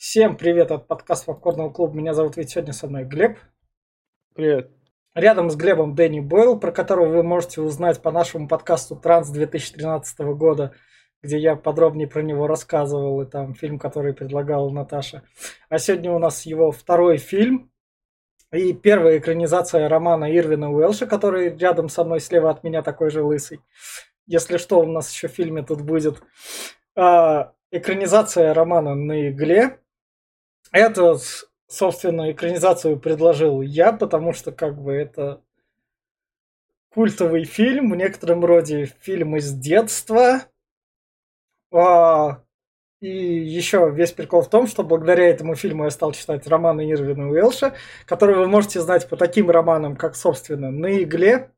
Всем привет от подкаста Попкорного клуба. Меня зовут ведь сегодня со мной Глеб. Привет. Рядом с Глебом Дэнни Бойл, про которого вы можете узнать по нашему подкасту «Транс» 2013 года, где я подробнее про него рассказывал, и там фильм, который предлагала Наташа. А сегодня у нас его второй фильм и первая экранизация романа Ирвина Уэлша, который рядом со мной слева от меня такой же лысый. Если что, у нас еще в фильме тут будет. А, экранизация романа на игле. Это, собственно, экранизацию предложил я, потому что как бы это культовый фильм, в некотором роде фильм из детства. А, и еще весь прикол в том, что благодаря этому фильму я стал читать романы Ирвина Уэлша, которые вы можете знать по таким романам, как, собственно, «На игле»,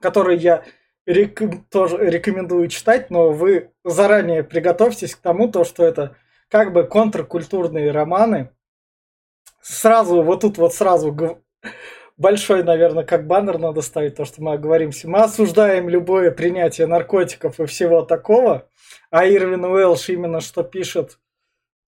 который я рек... тоже рекомендую читать, но вы заранее приготовьтесь к тому, то, что это как бы контркультурные романы. Сразу, вот тут вот сразу большой, наверное, как баннер надо ставить, то, что мы оговоримся. Мы осуждаем любое принятие наркотиков и всего такого. А Ирвин Уэлш именно что пишет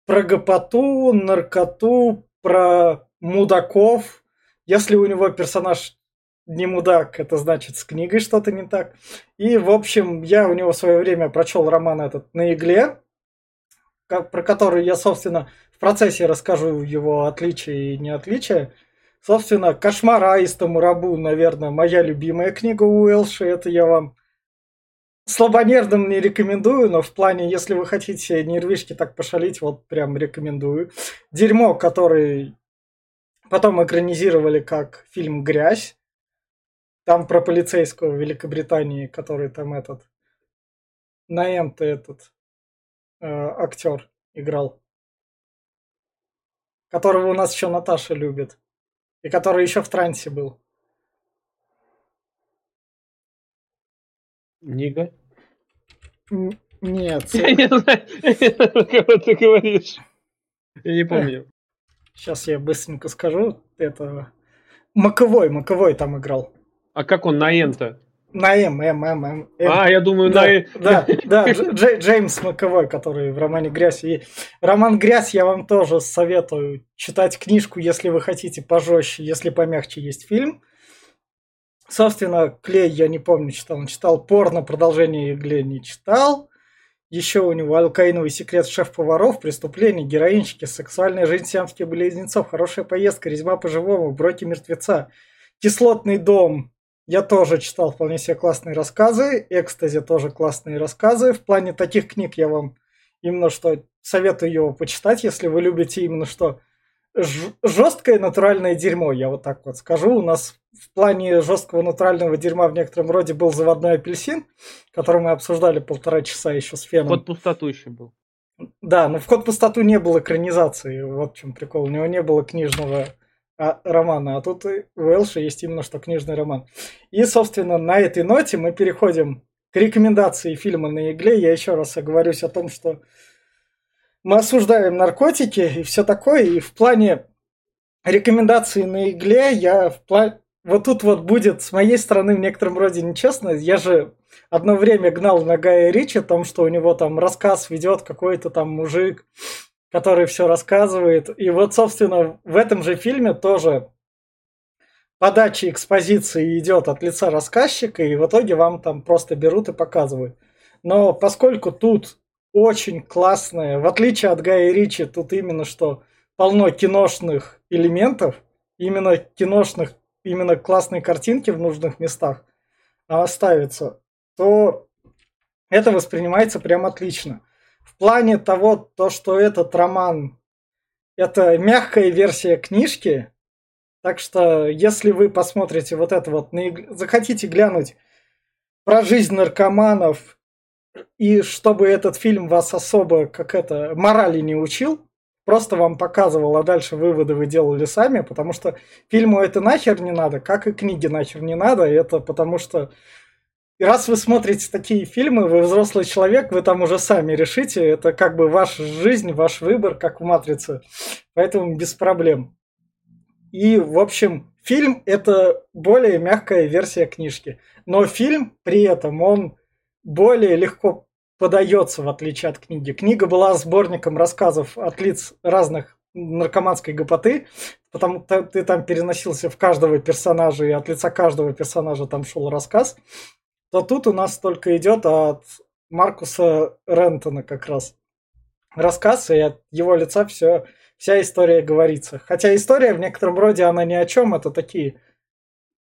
про гопоту, наркоту, про мудаков. Если у него персонаж не мудак, это значит с книгой что-то не так. И, в общем, я у него в свое время прочел роман этот «На игле», про который я, собственно, в процессе расскажу его отличия и неотличия. Собственно, «Кошмар аистому рабу», наверное, моя любимая книга Уэлши. Это я вам слабонервным не рекомендую, но в плане, если вы хотите нервишки так пошалить, вот прям рекомендую. «Дерьмо», который потом экранизировали как фильм «Грязь». Там про полицейского в Великобритании, который там этот... Наэм-то этот э, актер играл. Которого у нас еще Наташа любит. И который еще в трансе был. Нига? Нет. Я не знаю, кого ты говоришь. Я не помню. Сейчас я быстренько скажу. Это Маковой, Маковой там играл. А как он на Н-то? На М, М, М, М. А, я думаю, да, на Э. Да, да, Дж, Джеймс Маковой, который в романе «Грязь». И роман «Грязь» я вам тоже советую читать книжку, если вы хотите пожестче, если помягче есть фильм. Собственно, Клей, я не помню, читал. Он читал порно, продолжение Игле не читал. Еще у него алкаиновый секрет шеф-поваров, преступления, героинщики, сексуальная жизнь сиамских близнецов, хорошая поездка, резьба по-живому, броки мертвеца, кислотный дом, я тоже читал вполне себе классные рассказы. Экстази тоже классные рассказы. В плане таких книг я вам именно что советую его почитать, если вы любите именно что жесткое натуральное дерьмо, я вот так вот скажу. У нас в плане жесткого натурального дерьма в некотором роде был заводной апельсин, который мы обсуждали полтора часа еще с Феном. Код пустоту еще был. Да, но в Код пустоту не было экранизации. Вот в чем прикол. У него не было книжного а, романа, а тут у Элши есть именно что книжный роман. И, собственно, на этой ноте мы переходим к рекомендации фильма на игле. Я еще раз оговорюсь о том, что мы осуждаем наркотики и все такое. И в плане рекомендации на игле я в плане... Вот тут вот будет с моей стороны в некотором роде нечестно. Я же одно время гнал на Гая Ричи о том, что у него там рассказ ведет какой-то там мужик, который все рассказывает. И вот, собственно, в этом же фильме тоже подача экспозиции идет от лица рассказчика, и в итоге вам там просто берут и показывают. Но поскольку тут очень классное, в отличие от Гая Ричи, тут именно что полно киношных элементов, именно киношных, именно классные картинки в нужных местах а ставятся, то это воспринимается прям отлично в плане того, то, что этот роман это мягкая версия книжки, так что если вы посмотрите вот это вот, захотите глянуть про жизнь наркоманов, и чтобы этот фильм вас особо, как это, морали не учил, просто вам показывал, а дальше выводы вы делали сами, потому что фильму это нахер не надо, как и книге нахер не надо, это потому что и раз вы смотрите такие фильмы, вы взрослый человек, вы там уже сами решите. Это как бы ваша жизнь, ваш выбор, как в «Матрице». Поэтому без проблем. И, в общем, фильм – это более мягкая версия книжки. Но фильм при этом, он более легко подается, в отличие от книги. Книга была сборником рассказов от лиц разных наркоманской гопоты, потому что ты там переносился в каждого персонажа, и от лица каждого персонажа там шел рассказ, то тут у нас только идет от Маркуса Рентона как раз рассказ, и от его лица все, вся история говорится. Хотя история в некотором роде, она ни о чем, это такие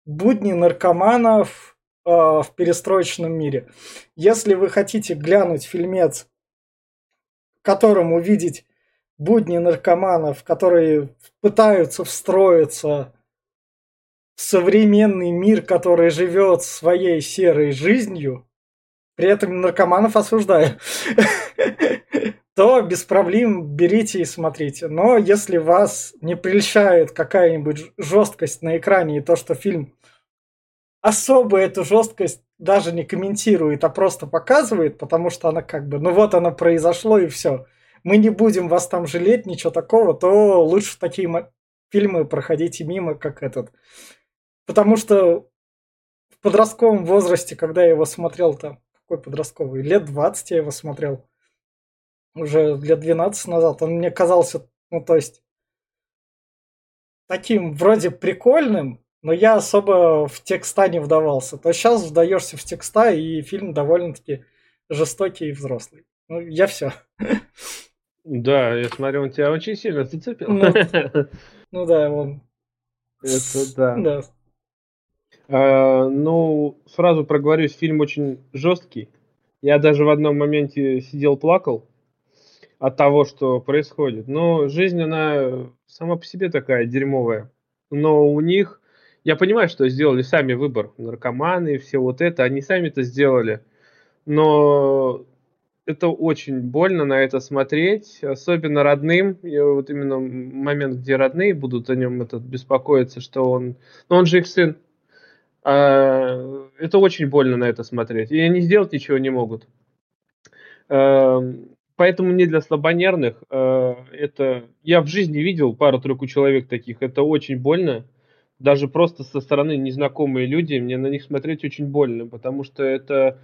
будни наркоманов э, в перестроечном мире. Если вы хотите глянуть фильмец, в котором увидеть будни наркоманов, которые пытаются встроиться современный мир, который живет своей серой жизнью, при этом наркоманов осуждаю, то без проблем берите и смотрите. Но если вас не прельщает какая-нибудь жесткость на экране и то, что фильм особо эту жесткость даже не комментирует, а просто показывает, потому что она как бы, ну вот оно произошло и все – мы не будем вас там жалеть, ничего такого, то лучше такие фильмы проходите мимо, как этот. Потому что в подростковом возрасте, когда я его смотрел, там, какой подростковый, лет 20 я его смотрел, уже лет 12 назад, он мне казался, ну, то есть, таким вроде прикольным, но я особо в текста не вдавался. То сейчас вдаешься в текста, и фильм довольно-таки жестокий и взрослый. Ну, я все. Да, я смотрю, он тебя очень сильно зацепил. Ну, ну да, он. Это да. Да. А, ну, сразу проговорюсь, фильм очень жесткий. Я даже в одном моменте сидел, плакал от того, что происходит. Но жизнь, она сама по себе такая дерьмовая. Но у них, я понимаю, что сделали сами выбор. Наркоманы и все вот это, они сами это сделали. Но это очень больно на это смотреть, особенно родным. И вот именно момент, где родные будут о нем этот беспокоиться, что он, ну он же их сын. А, это очень больно на это смотреть. И они сделать ничего не могут. А, поэтому не для слабонервных. А, это я в жизни видел пару-тройку человек таких. Это очень больно. Даже просто со стороны незнакомые люди, мне на них смотреть очень больно, потому что это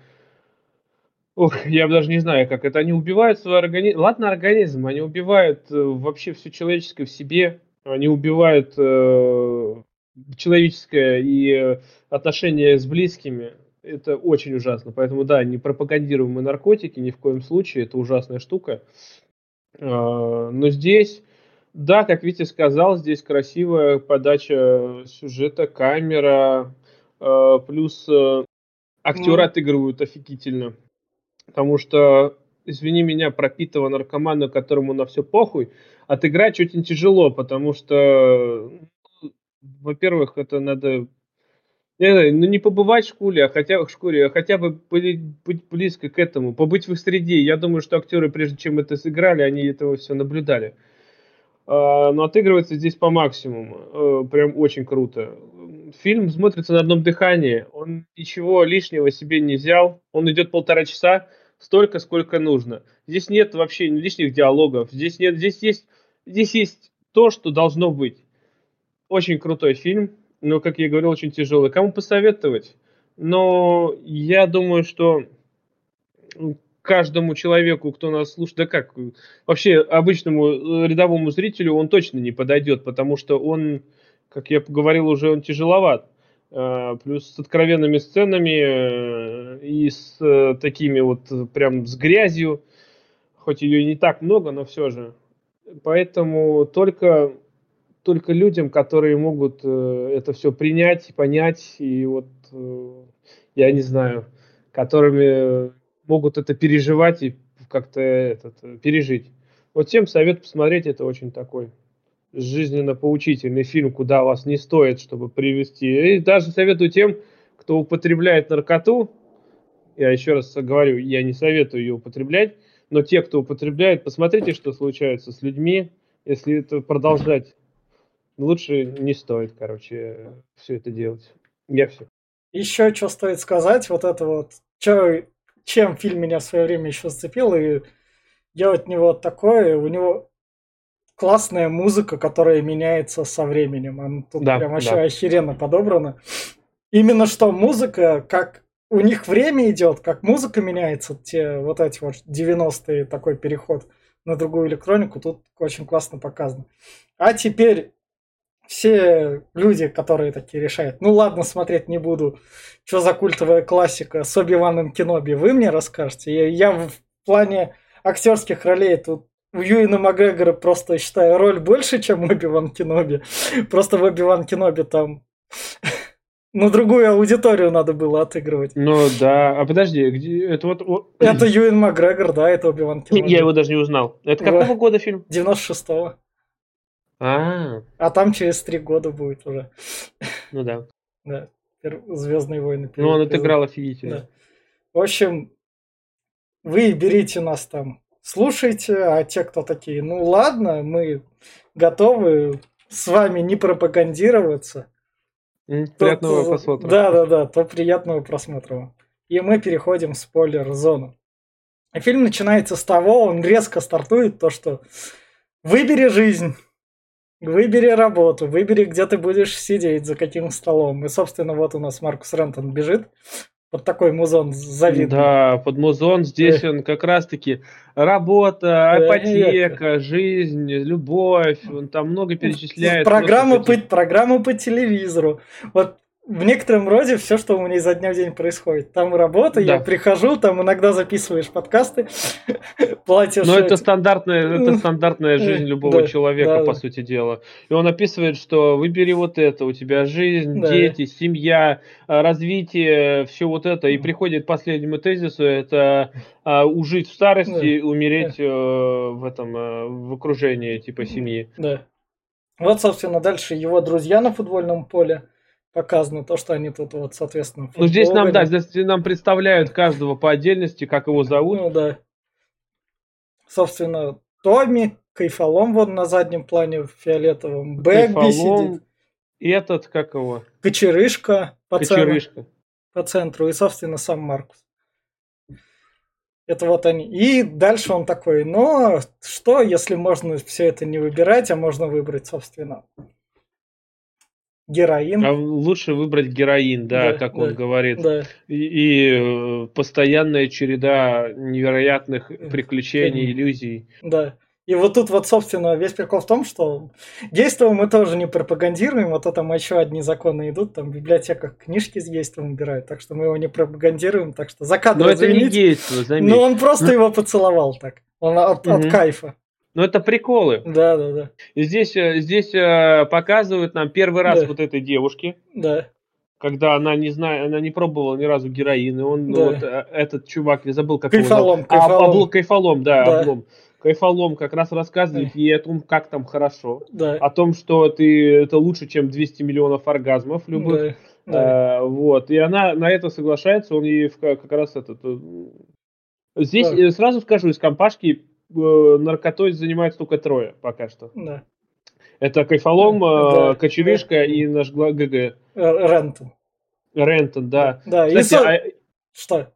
Ох, я даже не знаю, как это. Они убивают свой организм. Ладно, организм, они убивают э, вообще все человеческое в себе. Они убивают э, человеческое и э, отношения с близкими. Это очень ужасно. Поэтому, да, не пропагандируем мы наркотики ни в коем случае. Это ужасная штука. Э, но здесь, да, как Витя сказал, здесь красивая подача сюжета, камера, э, плюс э, актеры ну... отыгрывают офигительно. Потому что, извини меня, пропитого наркомана, которому на все похуй, отыграть очень тяжело, потому что, во-первых, это надо не ну не побывать в школе, а хотя в школе, а хотя бы быть, быть близко к этому, побыть в их среде. Я думаю, что актеры, прежде чем это сыграли, они этого все наблюдали. А, но отыгрывается здесь по максимуму. А, прям очень круто. Фильм смотрится на одном дыхании. Он ничего лишнего себе не взял. Он идет полтора часа столько, сколько нужно. Здесь нет вообще лишних диалогов. Здесь нет, здесь есть, здесь есть то, что должно быть. Очень крутой фильм, но, как я говорил, очень тяжелый. Кому посоветовать? Но я думаю, что каждому человеку, кто нас слушает, да как, вообще обычному э, рядовому зрителю он точно не подойдет, потому что он, как я говорил уже, он тяжеловат. Э, плюс с откровенными сценами э, и с такими вот прям с грязью, хоть ее и не так много, но все же. Поэтому только, только людям, которые могут это все принять, понять, и вот, я не знаю, которыми могут это переживать и как-то этот, пережить. Вот тем совет посмотреть, это очень такой жизненно поучительный фильм, куда вас не стоит, чтобы привести. И даже советую тем, кто употребляет наркоту, я еще раз говорю, я не советую ее употреблять, но те, кто употребляет, посмотрите, что случается с людьми, если это продолжать. Лучше не стоит, короче, все это делать. Я все. Еще что стоит сказать, вот это вот, что, чем фильм меня в свое время еще зацепил, и делать от него такое, у него классная музыка, которая меняется со временем. Она тут да, прям вообще да. охеренно подобрана. Именно что музыка, как у них время идет, как музыка меняется, те вот эти вот 90-е, такой переход на другую электронику, тут очень классно показано. А теперь все люди, которые такие решают, ну ладно, смотреть не буду, что за культовая классика с Оби-Ваном Кеноби, вы мне расскажете. Я, я в плане актерских ролей тут у Юина Макгрегора просто считаю роль больше, чем Оби-Ван Кеноби. Просто в Оби-Ван Кеноби там ну, другую аудиторию надо было отыгрывать. Ну да. А подожди, где это вот. Это Юин Макгрегор, да, это Оби-Ван Кеноби. Я его даже не узнал. Это какого года фильм? 96-го. А. А там через три года будет уже. Ну да. Да. Звездные войны. Ну, он отыграл офигительно. Да. В общем, вы берите нас там, слушайте, а те, кто такие, ну ладно, мы готовы с вами не пропагандироваться. Приятного то, просмотра. Да, да, да, то приятного просмотра. И мы переходим в спойлер-зону. Фильм начинается с того, он резко стартует, то что выбери жизнь, Выбери работу, выбери, где ты будешь сидеть, за каким столом. И, собственно, вот у нас Маркус Рентон бежит под такой музон завидный. Да, под музон здесь он как раз-таки работа, ипотека, жизнь, любовь, он там много перечисляет. Программа по, программа по телевизору. Вот в некотором роде все, что у меня изо дня в день происходит. Там работа, да. я прихожу, там иногда записываешь подкасты, платишь. Но это стандартная, это стандартная жизнь любого да, человека, да, по да. сути дела. И он описывает, что выбери вот это, у тебя жизнь, да. дети, семья, а, развитие, все вот это. И приходит к последнему тезису, это а, ужить в старости, да. умереть да. Э, в этом, э, в окружении типа семьи. Да. Вот, собственно, дальше его друзья на футбольном поле показано то, что они тут вот, соответственно, Ну, здесь нам, да, здесь нам представляют каждого по отдельности, как его зовут. Ну, да. Собственно, Томми, Кайфалом вон на заднем плане в фиолетовом, Бэгби сидит. И этот, как его? Кочерышка по, Кочерышка. Центру, по центру и, собственно, сам Маркус. Это вот они. И дальше он такой, но что, если можно все это не выбирать, а можно выбрать, собственно, Героин. А лучше выбрать героин, да, да как да, он говорит. Да. И, и э, постоянная череда невероятных приключений, иллюзий. Да. И вот тут вот, собственно, весь прикол в том, что действием мы тоже не пропагандируем, вот это там еще одни законы идут, там в библиотеках книжки с действием убирают, так что мы его не пропагандируем, так что за кадром Но это не действо, заметь. Но он просто его поцеловал так, он от, от кайфа. Ну, это приколы. Да, да, да. Здесь, э, здесь э, показывают нам первый раз да. вот этой девушки. Да. Когда она не знает, она не пробовала ни разу героин, и он, да. вот э, этот чувак, я забыл, как кайфолом, его зовут. А, облом, кайфолом, да, да. облом. Кайфолом как раз рассказывает да. ей о том, как там хорошо. Да. О том, что ты это лучше, чем 200 миллионов оргазмов любых. Да. Да. А, вот. И она на это соглашается, он ей как раз этот... Здесь да. сразу скажу, из компашки наркотой занимаются только трое пока что. Да. Это Кайфолом, да. Э, Кочерышка да. и наш ГГ. Рентон. Рентон, да. Да, кстати, и... а... Что?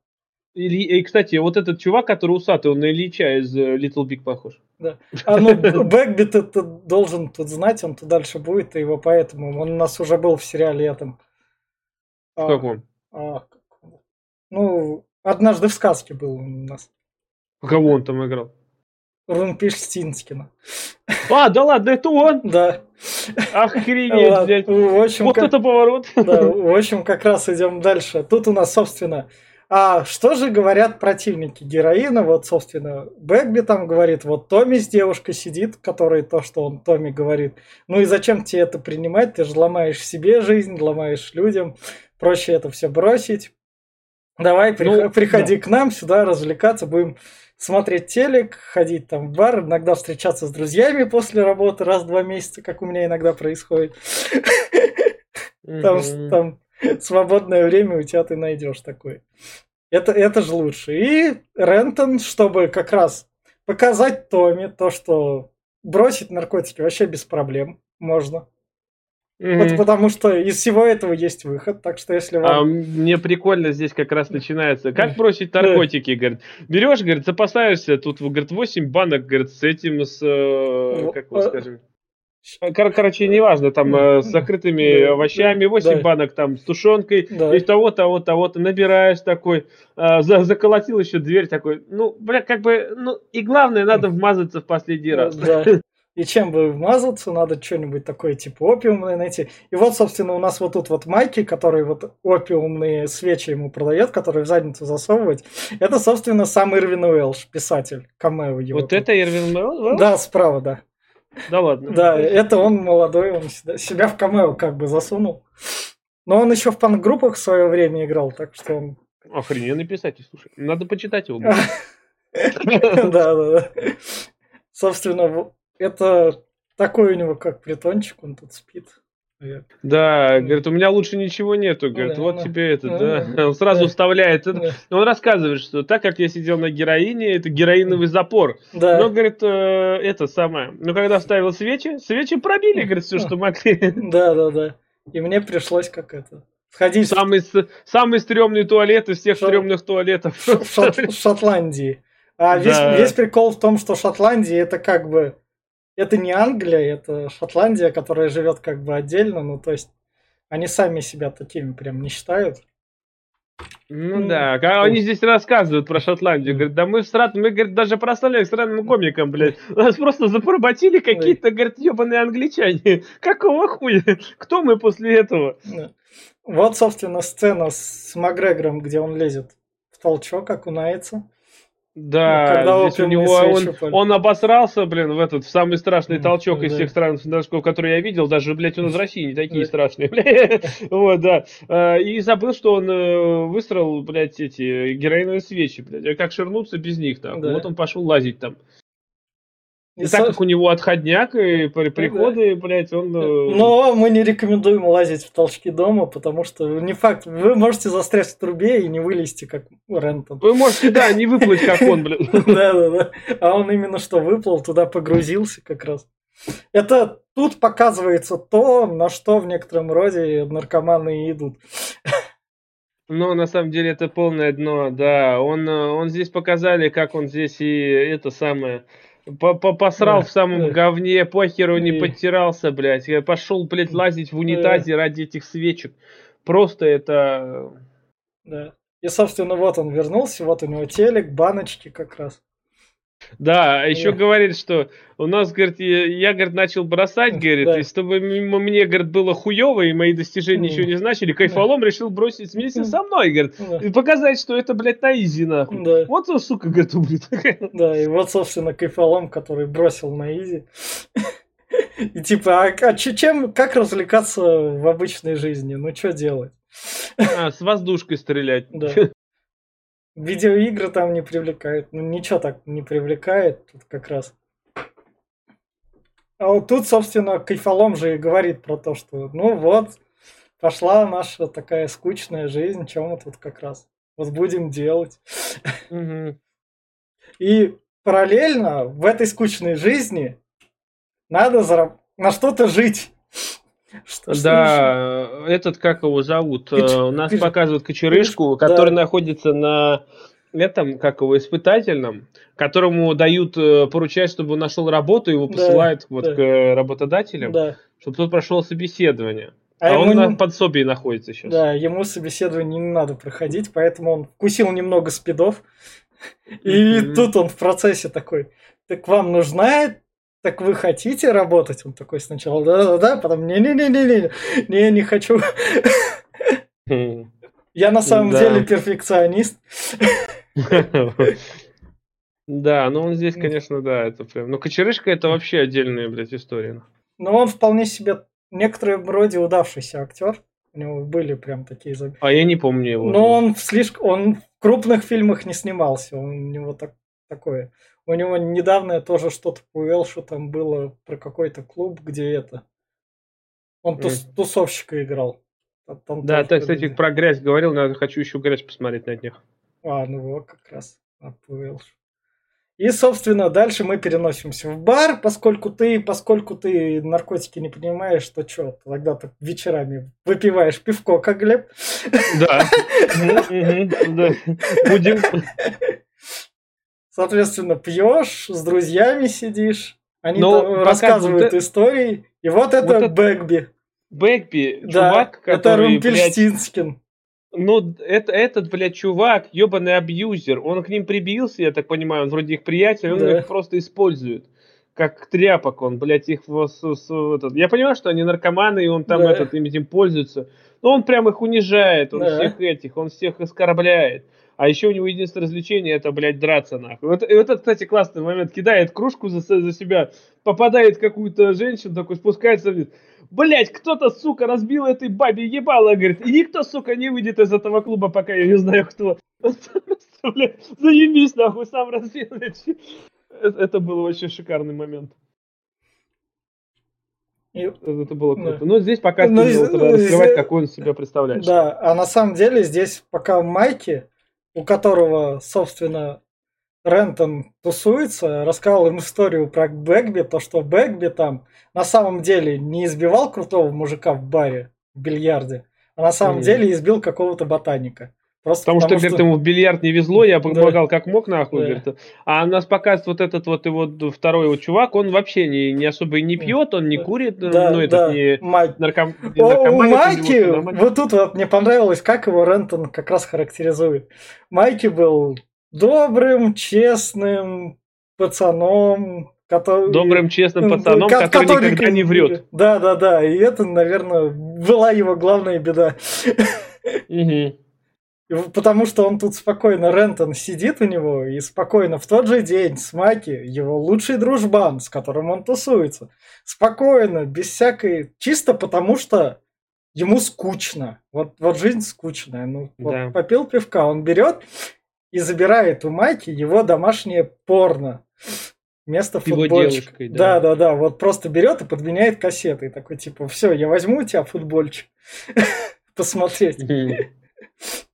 И, и, кстати, вот этот чувак, который усатый, он на Ильича из э, Little Big похож. Да. А ну, Бэкби ты, ты должен тут знать, он тут дальше будет, и его поэтому. Он у нас уже был в сериале этом. В а, каком? А, ну, однажды в сказке был у нас. Кого он там играл? Румпельштинскина. А, да ладно, это он? Да. Охренеть, блядь. В общем, вот как... это поворот. Да, в общем, как раз идем дальше. Тут у нас, собственно, а что же говорят противники героина? Вот, собственно, Бэгби там говорит, вот Томми с девушкой сидит, который то, что он Томми говорит. Ну и зачем тебе это принимать? Ты же ломаешь себе жизнь, ломаешь людям. Проще это все бросить. Давай, ну, приходи да. к нам сюда развлекаться, будем смотреть телек, ходить там в бар, иногда встречаться с друзьями после работы раз в два месяца, как у меня иногда происходит. Там, там свободное время у тебя ты найдешь такое. Это, это же лучше. И Рентон, чтобы как раз показать Томи то, что бросить наркотики вообще без проблем можно. Вот потому что из всего этого есть выход, так что если вам... А мне прикольно здесь как раз начинается. Как бросить наркотики, говорит. Берешь, говорит, запасаешься, тут, говорит, 8 банок, говорит, с этим, с, э, как вы скажем... Кор- короче, неважно, там э, с закрытыми овощами, 8 да. банок там с тушенкой, да. и того, того, того, ты набираешь такой, э, за, заколотил еще дверь такой, ну, бля, как бы, ну, и главное, надо вмазаться в последний раз. Да. И чем бы вмазаться, надо что-нибудь такое типа опиумное найти. И вот, собственно, у нас вот тут вот Майки, который вот опиумные свечи ему продает, которые в задницу засовывать. Это, собственно, сам Ирвин Уэлш, писатель, камео его. Вот тут. это Ирвин Уэлш? Да, справа, да. Да ладно. Да, это он молодой, он себя в камео как бы засунул. Но он еще в панк-группах в свое время играл, так что он... Охрененный писатель, слушай. Надо почитать его. Да, да, да. Собственно, это такой у него как притончик, он тут спит. Да, говорит, у меня лучше ничего нету. Говорит, да, вот да. тебе это, да. да. Он сразу да. вставляет. Да. Он рассказывает, что так как я сидел на героине, это героиновый запор. Да. Но, говорит, э, это самое. Но когда вставил свечи, свечи пробили, говорит, все, что могли. Да, да, да. И мне пришлось как это. Сходить самый, самый стрёмный туалет из всех Шот... стрёмных туалетов. Шот... Шотландии. А весь, да. весь прикол в том, что Шотландия это как бы это не Англия, это Шотландия, которая живет как бы отдельно, ну то есть они сами себя такими прям не считают. Ну, ну да, как они здесь рассказывают про Шотландию, говорят, да мы стран, мы, говорит, даже прославляем странным комиком, блядь, нас просто запоработили какие-то, говорит, ебаные англичане, какого хуя, кто мы после этого? Вот, собственно, сцена с Макгрегором, где он лезет в толчок, окунается. Да, ну, здесь у него он, он обосрался, блин, в этот в самый страшный толчок из всех стран, которые я видел, даже, блядь, он из России не такие страшные, блядь. Вот, да. А, и забыл, что он э, выстроил, блядь, эти героиновые свечи, блядь. А как ширнуться без них там? Вот он пошел лазить там. И, так как у него отходняк и приходы, да. блядь, он... Э, Но мы не рекомендуем лазить в толчки дома, потому что не факт, вы можете застрять в трубе и не вылезти, как Рентон. Вы можете, да, не выплыть, как он, блядь. Да-да-да. А он именно что выплыл, туда погрузился как раз. Это тут показывается то, на что в некотором роде наркоманы идут. Но на самом деле это полное дно, да. Он, э, он здесь показали, как он здесь и это самое Посрал в самом говне, похеру не подтирался, блядь. Я пошел, блядь, лазить в унитазе ради этих свечек. Просто это... Да. И, собственно, вот он вернулся, вот у него телек, баночки как раз. Да, еще говорит, что у нас, говорит, я, я говорит, начал бросать, говорит, да. и чтобы мне, говорит, было хуево, и мои достижения ничего не значили, кайфолом решил бросить вместе со мной, говорит, да. и показать, что это, блядь, на изи, нахуй. Да. Вот он, сука, говорит, ублюдок. Да, и вот, собственно, кайфолом, который бросил на изи. И типа, а, а чем, как развлекаться в обычной жизни? Ну, что делать? А, с воздушкой стрелять. Да. Видеоигры там не привлекают. Ну, ничего так не привлекает тут как раз. А вот тут, собственно, Кайфолом же и говорит про то, что ну вот, пошла наша такая скучная жизнь, чем мы тут как раз вот будем делать. И параллельно в этой скучной жизни надо зараб- на что-то жить. Что, да, что этот, как его зовут, Кач... Э, у нас Кач... показывают кочерышку, Кач... который да. находится на этом, как его, испытательном, которому дают, э, поручать, чтобы он нашел работу, его посылают да, вот да. к работодателям, да. чтобы тот прошел собеседование. А, а он не... на подсобии находится сейчас. Да, ему собеседование не надо проходить, поэтому он вкусил немного спидов. И тут он в процессе такой, так вам нужна так вы хотите работать? Он такой сначала, да-да-да, потом не-не-не-не-не, не, не хочу. Я на самом деле перфекционист. Да, ну он здесь, конечно, да, это прям... Ну, Кочерышка это вообще отдельная, блядь, история. Ну, он вполне себе в некотором роде удавшийся актер. У него были прям такие... А я не помню его. Но он в слишком... Он в крупных фильмах не снимался. Он, у него так... такое. У него недавно тоже что-то по Уэлшу там было про какой-то клуб, где это. Он тус, тусовщика играл. Там да, ты, кстати, про грязь говорил, надо хочу еще грязь посмотреть на них. А, ну вот как раз. А, по Уэлшу. И, собственно, дальше мы переносимся в бар, поскольку ты, поскольку ты наркотики не понимаешь, то что, тогда ты вечерами выпиваешь пивко, как Глеб. Да. Будем. Соответственно, пьешь, с друзьями сидишь, они Но ну, рассказывают ты... истории, И вот это вот Бэгби. Бэгби, да, чувак, который, это Румпельштинскин. Ну, это, этот, блядь, чувак, ебаный абьюзер, он к ним прибился, я так понимаю, он вроде их приятель, он да. их просто использует. Как тряпок он, блядь, их с, с, этот. Я понимаю, что они наркоманы, и он там да. этот, им этим пользуется. Но он прям их унижает, он да. всех этих, он всех оскорбляет. А еще у него единственное развлечение это, блядь, драться нахуй. Вот, и вот это, кстати, классный момент. Кидает кружку за, за себя, попадает какую-то женщину, такой спускается вниз. Блять, кто-то, сука, разбил этой бабе ебало, говорит. И никто, сука, не выйдет из этого клуба, пока я не знаю кто. Блядь, заебись, нахуй, сам разбил. Это был вообще шикарный момент. И... Это было круто. Да. Но здесь пока Но, ты ну, раскрывать, какой он себя представляет. Да, а на самом деле здесь пока Майки, у которого, собственно, Рентон тусуется, рассказал им историю про Бэгби, то, что Бэгби там на самом деле не избивал крутого мужика в баре, в бильярде, а на самом mm. деле избил какого-то ботаника. Просто потому, потому что, что, говорит, ему в бильярд не везло, я помогал да. как мог, нахуй, да. говорит. А нас показывает вот этот вот его второй вот чувак, он вообще не, не особо и не пьет, он не курит, да, ну, этот не Мать. нарком... не О, У Майки, вот тут вот мне понравилось, как его Рентон как раз характеризует. Майки был добрым, честным пацаном, который... Добрым, честным пацаном, который, который никогда не врет. Да, да, да. И это, наверное, была его главная беда. Угу. Потому что он тут спокойно, Рентон сидит у него, и спокойно в тот же день с Маки, его лучший дружбан, с которым он тусуется, спокойно, без всякой... Чисто потому что ему скучно. Вот, вот жизнь скучная. Ну, да. вот попил пивка, он берет и забирает у Майки его домашнее порно. Вместо футбольчика. да. да, да, да. Вот просто берет и подменяет кассеты. И такой, типа, все, я возьму у тебя футбольчик посмотреть.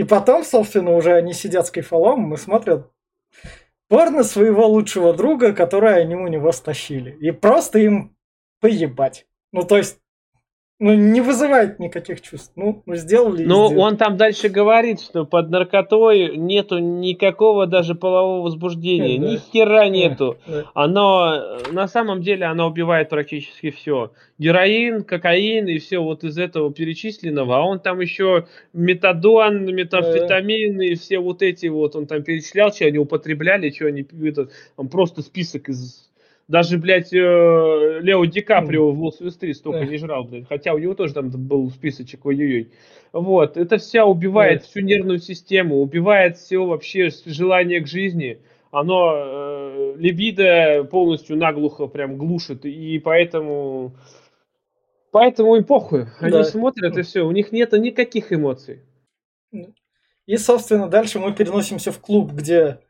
И потом, собственно, уже они сидят с кайфолом и смотрят порно своего лучшего друга, которое они у него стащили. И просто им поебать. Ну, то есть, ну, не вызывает никаких чувств. Ну, ну сделали. Ну, он там дальше говорит, что под наркотой нету никакого даже полового возбуждения. Да. Ни хера нету. Да. Оно, на самом деле, оно убивает практически все. Героин, кокаин и все вот из этого перечисленного. А он там еще метадон, метамфетамин да. и все вот эти вот, он там перечислял, что они употребляли, что они, этот, он просто список из даже, блядь, э, Лео Ди Каприо в Лос 3 столько не жрал, блядь. Хотя у него тоже там был списочек, ой-ой-ой. Вот, это все убивает всю нервную систему, убивает все вообще желание к жизни. Оно э, либидо полностью наглухо прям глушит, и поэтому... Поэтому им похуй. Они да. смотрят и все, у них нет никаких эмоций. И, собственно, дальше мы переносимся в клуб, где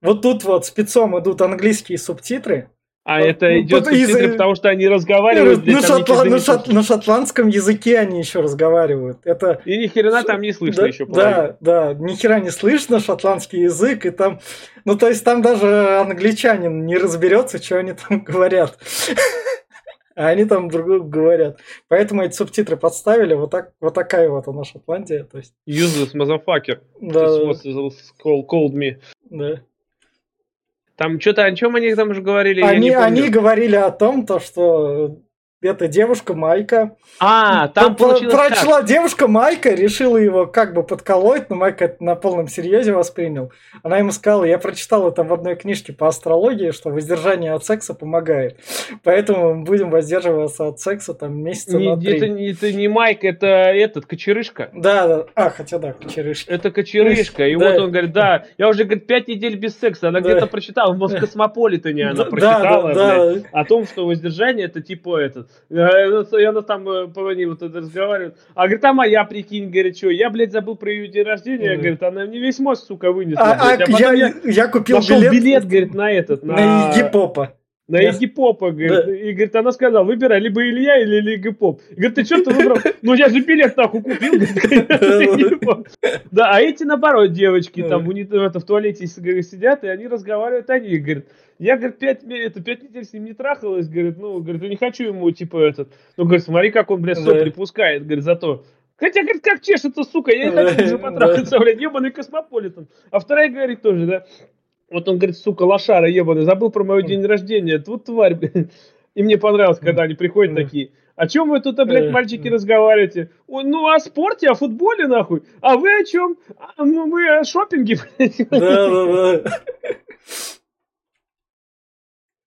вот тут вот спецом идут английские субтитры, а ну, это идет из... субтитры, потому что они разговаривают. На, шотла... на, шот... на шотландском языке они еще разговаривают. Это... И ни хера там не слышно да, еще. Да, да, ни хера не слышно шотландский язык. И там... Ну, то есть там даже англичанин не разберется, что они там говорят. А они там друг говорят. Поэтому эти субтитры подставили. Вот, так, вот такая вот она Шотландия. То есть... Useless motherfucker. Да. Called me. Да. Там что-то о чем они там уже говорили? Они, они говорили о том, то, что эта девушка Майка. А, там получилось Прочла как? девушка Майка, решила его как бы подколоть, но Майка это на полном серьезе воспринял. Она ему сказала, я прочитал это в одной книжке по астрологии, что воздержание от секса помогает. Поэтому мы будем воздерживаться от секса там месяца не, на три. Это, это не Майк, это этот, Кочерышка. Да, да. А, хотя да, Кочерышка. Это Кочерышка. И да. вот он говорит, да, я уже, говорит, пять недель без секса. Она да. где-то прочитала, в Космополитене она прочитала, да, да, блядь, о том, что воздержание это типа этот и она там э, по ней вот это разговаривает. А говорит, а моя, прикинь, говорит, что, я, блядь, забыл про ее день рождения, mm-hmm. говорит, она мне весь мозг, сука, вынесла. А, а, я, я, я купил билет, билет, говорит, на этот, на... На Игги Попа. На yes. Игги Попа, говорит. Да. И говорит, она сказала, выбирай, либо Илья, или Игги Поп. И говорит, ты что ты выбрал? Ну, я же билет нахуй купил. Да, а эти наоборот, девочки, там в туалете сидят, и они разговаривают, они говорят, я, говорит, пять, это, пять недель с ним не трахалась, говорит, ну, говорит, я не хочу ему, типа, этот, ну, говорит, смотри, как он, блядь, сопли пускает, говорит, зато. Хотя, говорит, как чешется, сука, я не хочу уже потрахаться, блядь, ебаный космополитен. А вторая говорит тоже, да, вот он говорит, сука, лошара ебаный, забыл про мой день рождения. Тут тварь, блин. И мне понравилось, когда они приходят такие, о чем вы тут, блядь, мальчики, разговариваете? Ну, о спорте, о футболе, нахуй. А вы о чем? А, ну, мы о шопинге, блядь. Да, да, да.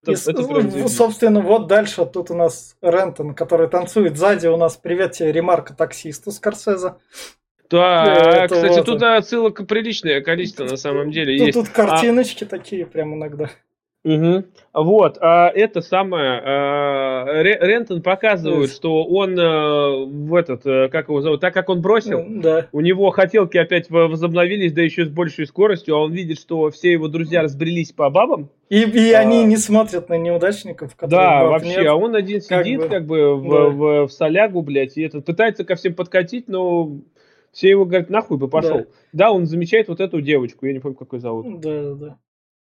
И, это собственно, вот дальше тут у нас Рентон, который танцует сзади. У нас привет тебе, ремарка таксисту Скорсезе. Да, это кстати, вот... тут отсылок приличное количество на самом деле. Тут, есть. тут картиночки а... такие прям иногда. Угу. Вот, а это самое, а, Рентон показывает, yes. что он а, в этот, а, как его зовут, так как он бросил, да. у него хотелки опять возобновились, да еще с большей скоростью, а он видит, что все его друзья разбрелись по бабам. И, и а, они не смотрят на неудачников, Да, вообще, нет. а он один сидит как бы, как бы в, да. в, в солягу, блядь, и этот пытается ко всем подкатить, но все его говорят, нахуй бы пошел. Да. да, он замечает вот эту девочку, я не помню, как ее зовут. Да, да, да.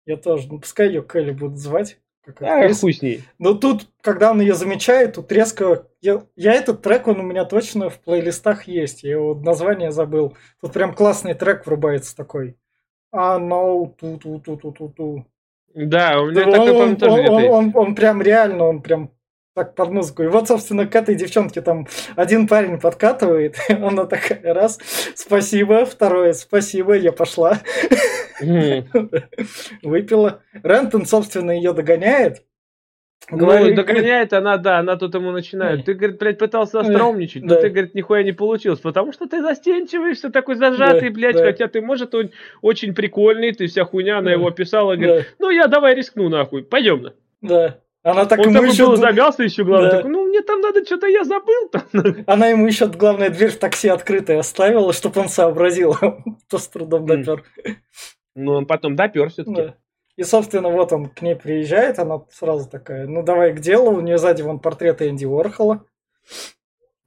Я тоже. Ну, пускай ее Келли будут звать. Как а, хуй с ней. Но тут, когда он ее замечает, тут резко... Я, я этот трек, он у меня точно в плейлистах есть. Я его название забыл. Тут прям классный трек врубается такой. А, no, ту-ту-ту-ту-ту-ту. Да, у меня такой, он, тоже он, он, он, он прям реально, он прям так под музыку. И вот, собственно, к этой девчонке там один парень подкатывает, она такая, раз, спасибо, второе, спасибо, я пошла. Выпила. Рентон, собственно, ее догоняет. Говорит, ну, догоняет она, да, она тут ему начинает. Ты, говорит, блядь, пытался остроумничать, но ты, говорит, нихуя не получилось, потому что ты застенчивый, все такой зажатый, да, блядь, да. хотя ты, может, он очень прикольный, ты вся хуйня, она его описала, говорит, ну, я давай рискну, нахуй, пойдем. Да. Она так Он ему еще... был замялся еще, главное, да. такой, ну мне там надо, что-то я забыл там. Она ему еще, главное, дверь в такси открытой оставила, чтобы он сообразил, то с трудом допер. Ну, он потом допер все-таки. Да. И, собственно, вот он к ней приезжает, она сразу такая, ну давай к делу, у нее сзади вон портрет Энди Уорхола.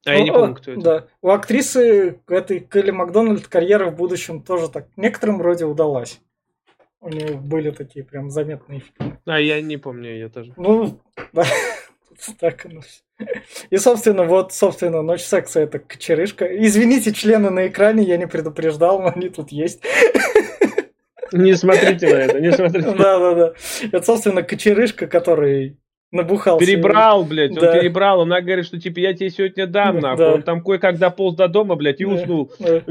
А я не помню, кто это. Да. У актрисы этой Келли Макдональд карьера в будущем тоже так в некотором роде удалась. У нее были такие прям заметные фильмы. А, я не помню ее тоже. Ну, да. Так оно И, собственно, вот, собственно, ночь секса это кочерышка. Извините, члены на экране, я не предупреждал, но они тут есть. Не смотрите на это, не смотрите. Да, да, да. Это, собственно, кочерышка, который набухался. Перебрал, блядь, да. он перебрал. Она говорит, что типа я тебе сегодня дам, нахуй. Да. Он там кое-как дополз до дома, блядь, и уснул. Да.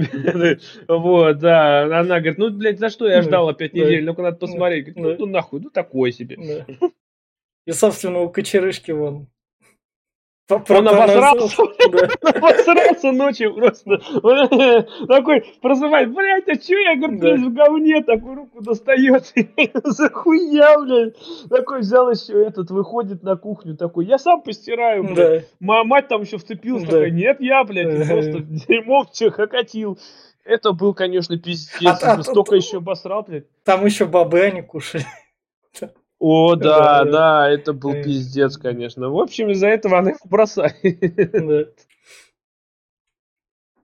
вот, да. Она говорит, ну, блядь, за что я ждал опять неделю? Ну-ка надо посмотреть. Говорит, ну, ну нахуй, ну такой себе. И, собственно, у кочерышки вон он обосрался, обосрался ночью просто. такой прозывает, блядь, а чё я, говорит, да. в говне, такую руку достает. Захуя, блядь. Такой взял еще этот, выходит на кухню, такой, я сам постираю, блядь. Да. Мать там еще вцепилась, такая, нет, я, блядь, просто дерьмом все хокотил. Это был, конечно, пиздец. А, а, Столько еще обосрал, блядь. Там еще бабы они кушали. О, да, да, да, это был пиздец, конечно. В общем, из-за этого она их бросает.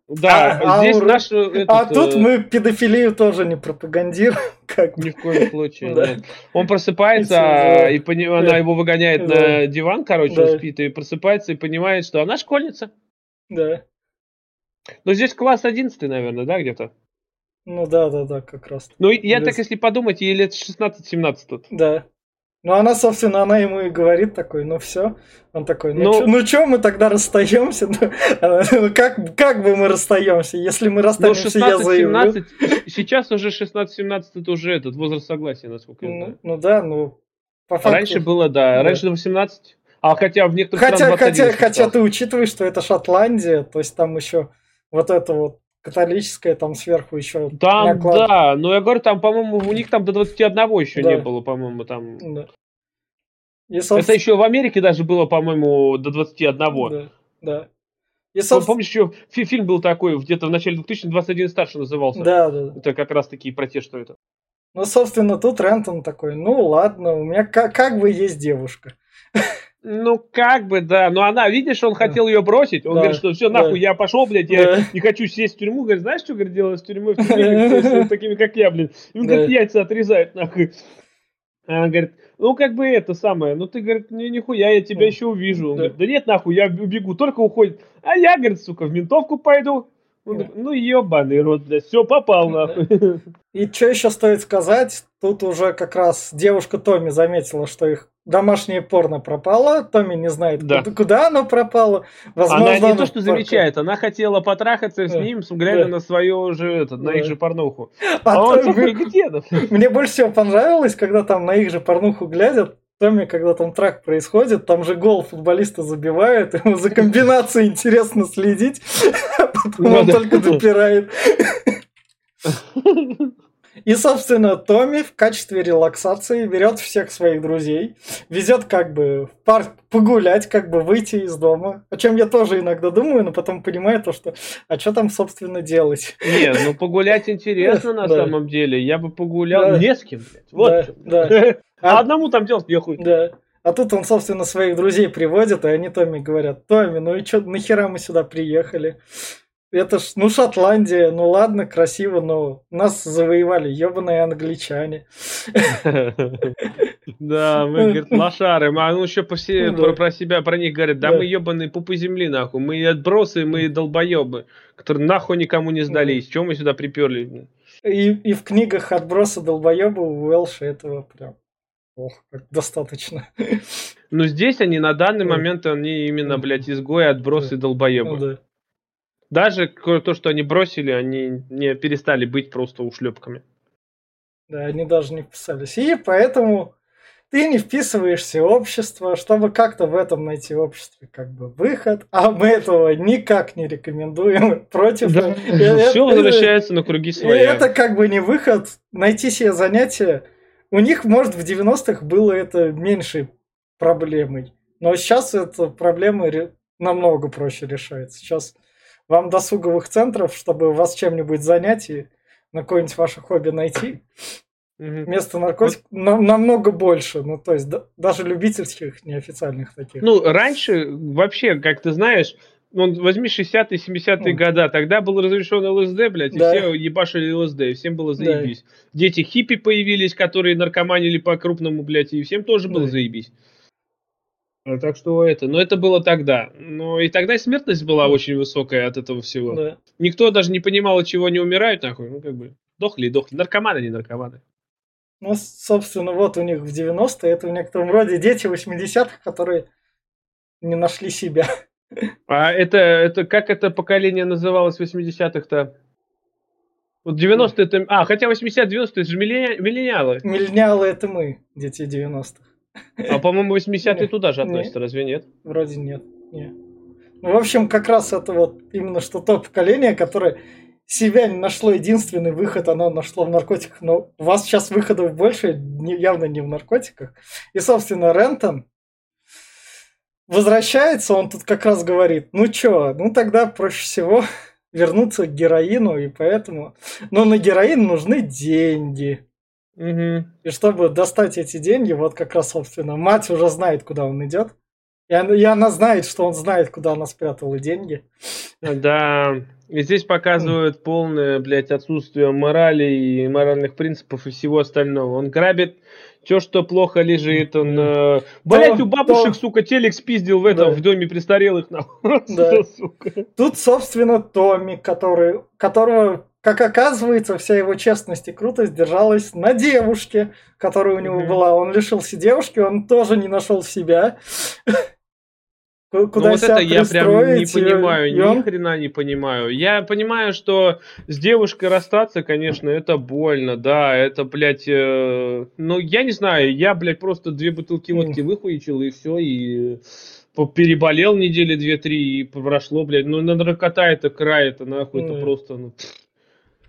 Да, а, здесь а, наш... Этот, а тут э... мы педофилию тоже не пропагандируем. Как Ни в коем случае, да. нет. Он просыпается, да. и пони... да. она его выгоняет да. на диван, короче, да. он спит, и просыпается и понимает, что она школьница. Да. Но здесь класс 11, наверное, да, где-то? Ну да, да, да, как раз. Ну, я Без... так, если подумать, ей лет 16-17 тут. Да. Ну, она, собственно, она ему и говорит такой, ну все. Он такой, ну, ну, ну что мы тогда расстаемся? Ну, ну, как, как бы мы расстаемся? Если мы расстаемся, ну, 16, я заявлю. 17, сейчас уже 16-17 это уже этот возраст согласия, насколько я знаю. Ну, ну да, ну по факту. Раньше было, да, да. раньше 18. А хотя в некоторых хотя, хотя, хотя ты учитываешь, что это Шотландия, то есть там еще вот это вот католическая, там сверху еще Там, наклад... да, но я говорю, там, по-моему, у них там до 21 еще да. не было, по-моему, там. Да. И, собственно... Это еще в Америке даже было, по-моему, до 21. Да, да. И, собственно... Помнишь, еще фильм был такой, где-то в начале 2021 старше назывался. Да, да. Это как раз таки про те, что это. Ну, собственно, тут Рентон такой, ну ладно, у меня как, как бы есть девушка. Ну, как бы, да. Но она, видишь, он хотел ее бросить. Он да. говорит, что все, нахуй, да. я пошел, блядь, я да. не хочу сесть в тюрьму. Говорит, знаешь, что, говорит, делать с тюрьмой? В тюрьме, с такими, как я, блин. Им, говорит, яйца отрезают, нахуй. А она говорит, ну, как бы это самое, ну, ты, говорит, не, нихуя, я тебя еще увижу. Он говорит, да нет, нахуй, я убегу, только уходит. А я, говорит, сука, в ментовку пойду. Он, ну ебаный рот, блядь, все, попал нахуй. И что еще стоит сказать, тут уже как раз девушка Томми заметила, что их домашнее порно пропало, Томми не знает, да. куда, куда оно пропало. Возможно, она не она то, что только... замечает, она хотела потрахаться с ним, глядя да. на свою же, этот, да. на их же порнуху. А, а он такой, где? Мне больше всего понравилось, когда там на их же порнуху глядят, Томми, когда там трак происходит, там же гол футболиста забивает, ему за комбинацией интересно следить, он только допирает. И, собственно, Томми в качестве релаксации берет всех своих друзей, везет как бы в парк погулять, как бы выйти из дома. О чем я тоже иногда думаю, но потом понимаю то, что а что там, собственно, делать? Нет, ну погулять интересно на самом деле. Я бы погулял не с кем, блядь. Вот. Да, А одному там делать нехуй. Да. А тут он, собственно, своих друзей приводит, и они Томми говорят, Томми, ну и что, нахера мы сюда приехали? Это ж, ну, Шотландия, ну ладно, красиво, но нас завоевали ебаные англичане. Да, мы, говорит, лошары. А ну еще все, про, себя, про них говорят, да, мы ебаные пупы земли, нахуй. Мы отбросы, мы долбоебы, которые нахуй никому не сдались. Чего мы сюда приперли? И, и в книгах отбросы долбоеба у Уэлша этого прям Ох, как достаточно. Ну, здесь они на данный момент, они именно, блядь, изгои, отбросы, долбоебы. Ну, да. Даже то, что они бросили, они не перестали быть просто ушлепками. Да, они даже не вписались. И поэтому ты не вписываешься в общество, чтобы как-то в этом найти обществе как бы выход, а мы этого никак не рекомендуем против. Да, все возвращается на круги своя. Это как бы не выход, найти себе занятие. У них, может, в 90-х было это меньшей проблемой, но сейчас эта проблема намного проще решается. Сейчас вам досуговых центров, чтобы вас чем-нибудь занять и на какое-нибудь ваше хобби найти. Вместо наркотиков вот. на, намного больше. Ну, то есть, да, даже любительских, неофициальных таких. Ну, раньше вообще, как ты знаешь, ну, возьми 60-е, 70-е mm. года, тогда был разрешен ЛСД, блядь, да. и все ебашили ЛСД, и всем было заебись. Да. Дети хиппи появились, которые наркоманили по-крупному, блядь, и всем тоже было да. заебись. А так что это, но это было тогда. Но и тогда смертность была очень высокая от этого всего. Да. Никто даже не понимал, от чего они умирают, нахуй. Ну, как бы, дохли и дохли. Наркоманы, не наркоманы. Ну, собственно, вот у них в 90-е, это в некотором роде дети 80-х, которые не нашли себя. А это, это как это поколение называлось в 80-х-то? Вот 90-е это... А, хотя 80-90-е это же миллениалы. Миллениалы это мы, дети 90-х. А, по-моему, 80-е туда же относятся, разве нет? Вроде нет. нет. Ну, в общем, как раз это вот именно что то поколение, которое себя не нашло единственный выход, оно нашло в наркотиках. Но у вас сейчас выходов больше, явно не в наркотиках. И, собственно, Рентон возвращается, он тут как раз говорит, ну чё, ну тогда проще всего вернуться к героину, и поэтому... Но на героин нужны деньги. Угу. И чтобы достать эти деньги, вот как раз, собственно, мать уже знает, куда он идет. И она, и она знает, что он знает, куда она спрятала деньги. Да, и здесь показывают полное, блядь, отсутствие морали и моральных принципов и всего остального. Он грабит все, что плохо лежит, он... Э, блять, у бабушек, то... сука, телек спиздил в этом, да. в доме престарелых, нахуй. Да. Тут, собственно, Томми, который, которого как оказывается, вся его честность и крутость держалась на девушке, которая у него mm-hmm. была. Он лишился девушки, он тоже не нашел себя. Куда ну, вот это я прям не понимаю, и он... ни хрена не понимаю. Я понимаю, что с девушкой расстаться, конечно, это больно, да, это, блядь, э, ну, я не знаю, я, блядь, просто две бутылки водки mm. выхуячил, и все, и переболел недели две-три, и прошло, блядь, ну, на наркота это край, это нахуй, mm. это просто, ну,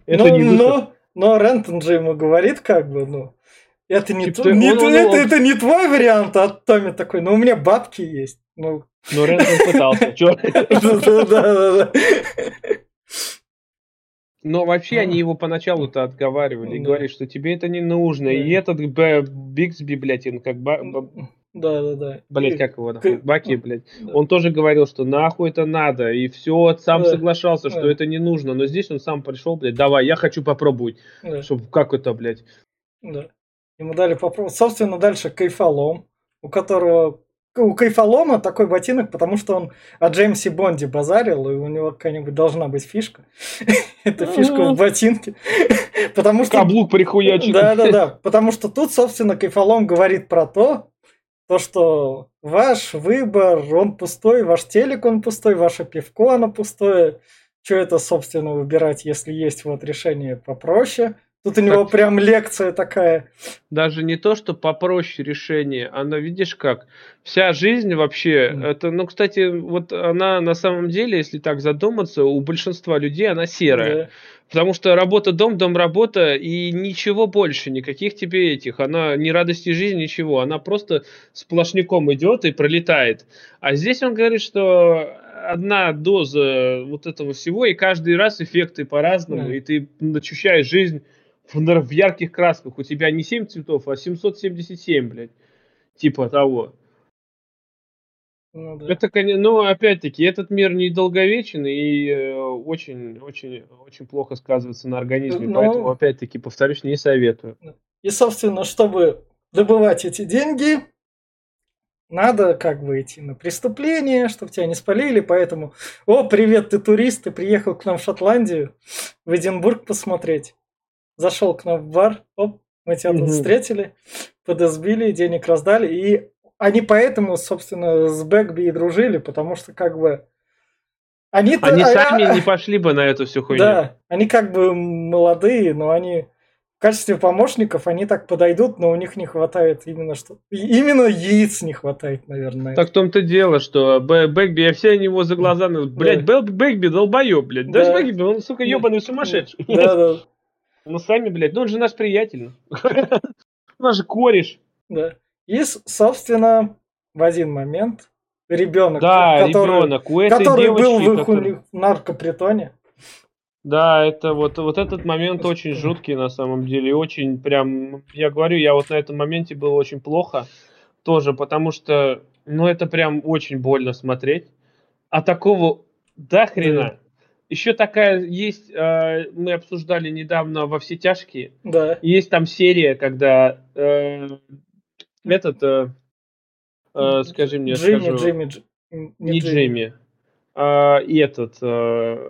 это ну, не выход. Но, но Рентон же ему говорит, как бы, ну, это не, типа, не он, он, это, он... это не твой вариант, а Томми такой, ну, у меня бабки есть. Ну, но Рентон пытался, чё? Да-да-да. Но вообще они его поначалу-то отговаривали и говорили, что тебе это не нужно. И этот Бигсби, блядь, он как да, да, да. Блять, как его нахуй? Баки, блядь. Да. Он тоже говорил, что нахуй это надо. И все, сам да. соглашался, что да. это не нужно. Но здесь он сам пришел, блядь, давай, я хочу попробовать. Да. Чтобы как это, блядь. Да. Ему дали попробовать. Собственно, дальше кайфолом, у которого у Кайфолома такой ботинок, потому что он о Джеймсе Бонде базарил, и у него какая-нибудь должна быть фишка. Это фишка в ботинке. Потому что... Каблук прихуячит. Да-да-да. Потому что тут, собственно, Кайфолом говорит про то, то, что ваш выбор, он пустой, ваш телек, он пустой, ваше пивко, оно пустое. Что это, собственно, выбирать, если есть вот решение попроще? Тут у него прям лекция такая. Даже не то, что попроще решение, она, видишь как, вся жизнь вообще, mm. это, ну, кстати, вот она на самом деле, если так задуматься, у большинства людей она серая. Yeah. Потому что работа дом, дом работа и ничего больше, никаких тебе этих. Она не радости жизни, ничего. Она просто сплошняком идет и пролетает. А здесь он говорит, что одна доза вот этого всего, и каждый раз эффекты по-разному, yeah. и ты ощущаешь жизнь в, ярких красках. У тебя не 7 цветов, а 777, блядь. Типа того. Ну, да. Это, ну, опять-таки, этот мир недолговечен и очень-очень-очень э, плохо сказывается на организме, Но... поэтому, опять-таки, повторюсь, не советую. И, собственно, чтобы добывать эти деньги, надо как бы идти на преступление, чтобы тебя не спалили, поэтому, о, привет, ты турист, ты приехал к нам в Шотландию, в Эдинбург посмотреть зашел к нам в бар, оп, мы тебя тут встретили, подозбили, денег раздали, и они поэтому, собственно, с Бэкби и дружили, потому что как бы они, они а, сами а, не пошли бы на эту всю хуйню. Да, они как бы молодые, но они в качестве помощников они так подойдут, но у них не хватает именно что... Именно яиц не хватает, наверное. Так в том-то дело, что Бэкби, я все него за глаза... Блядь, да. Бэкби долбоёб, блядь. Да. Даже Бэкби, он, сука, ебаный сумасшедший. Да, да. Ну, сами, блядь, ну он же наш приятель. Наш кореш. Да. И, собственно, в один момент ребенок, да, который, ребенок. У этой который девочки, был в их который... наркопритоне. Да, это вот, вот этот момент очень жуткий на самом деле. Очень прям, я говорю, я вот на этом моменте было очень плохо тоже, потому что, ну, это прям очень больно смотреть. А такого до хрена. Еще такая есть, э, мы обсуждали недавно во все тяжкие. Да. Есть там серия, когда э, этот, э, э, скажи мне, Джимми, скажу, Джимми, Дж... не Джимми, Джимми а, и этот, э,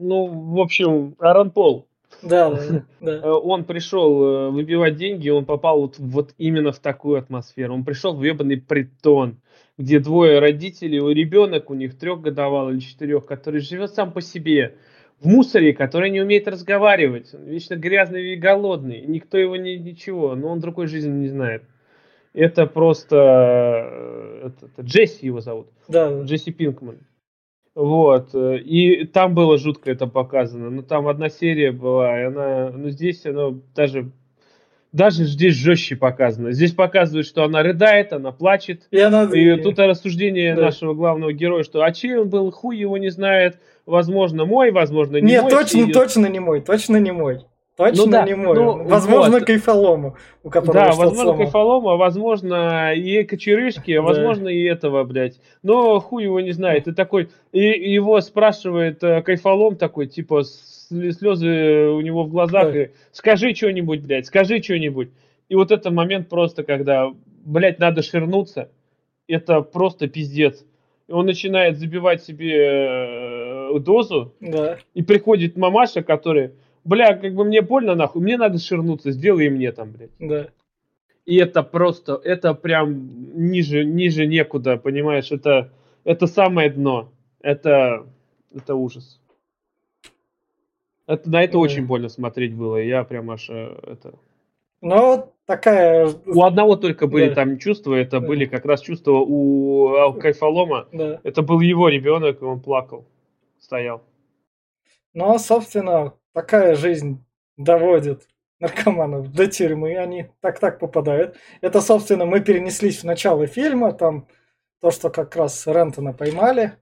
ну, в общем, Аарон Пол. Да, да, да. Э, он пришел э, выбивать деньги, он попал вот, вот именно в такую атмосферу. Он пришел в ебаный притон где двое родителей, у ребенок у них трехгодовалый или четырех, который живет сам по себе, в мусоре, который не умеет разговаривать, он вечно грязный и голодный, никто его не ничего, но он другой жизни не знает. Это просто это, это Джесси его зовут, да. Джесси Пинкман. Вот. Э, и там было жутко это показано. Но там одна серия была, и она, ну здесь она даже даже здесь жестче показано. Здесь показывают, что она рыдает, она плачет. И, она... и тут рассуждение да. нашего главного героя, что а чей он был, хуй его не знает. Возможно, мой, возможно, не Нет, мой. точно, и... точно не мой, точно не мой. Точно ну, да, не мой. Ну, возможно, вот. кайфолому, у которого Да, возможно, сломал. кайфолому, а возможно, и кочерышки, а возможно, и этого, блядь. Но хуй его не знает. И такой, и его спрашивает э, кайфолом такой, типа, слезы у него в глазах, да. и скажи что-нибудь, блядь, скажи что-нибудь. И вот этот момент просто, когда, блядь, надо ширнуться, это просто пиздец. И он начинает забивать себе э, дозу, да. и приходит мамаша, которая бля, как бы мне больно нахуй, мне надо ширнуться, сделай мне там, блядь. Да. И это просто, это прям ниже, ниже некуда, понимаешь, это, это самое дно. Это, это ужас. Это, на это очень больно смотреть было, я прям аж э, это... Ну, такая... У одного только были да. там чувства, это да. были как раз чувства у Кайфолома. Да. Это был его ребенок, и он плакал, стоял. Ну, собственно, такая жизнь доводит наркоманов до тюрьмы, они так-так попадают. Это, собственно, мы перенеслись в начало фильма, там то, что как раз Рентона поймали.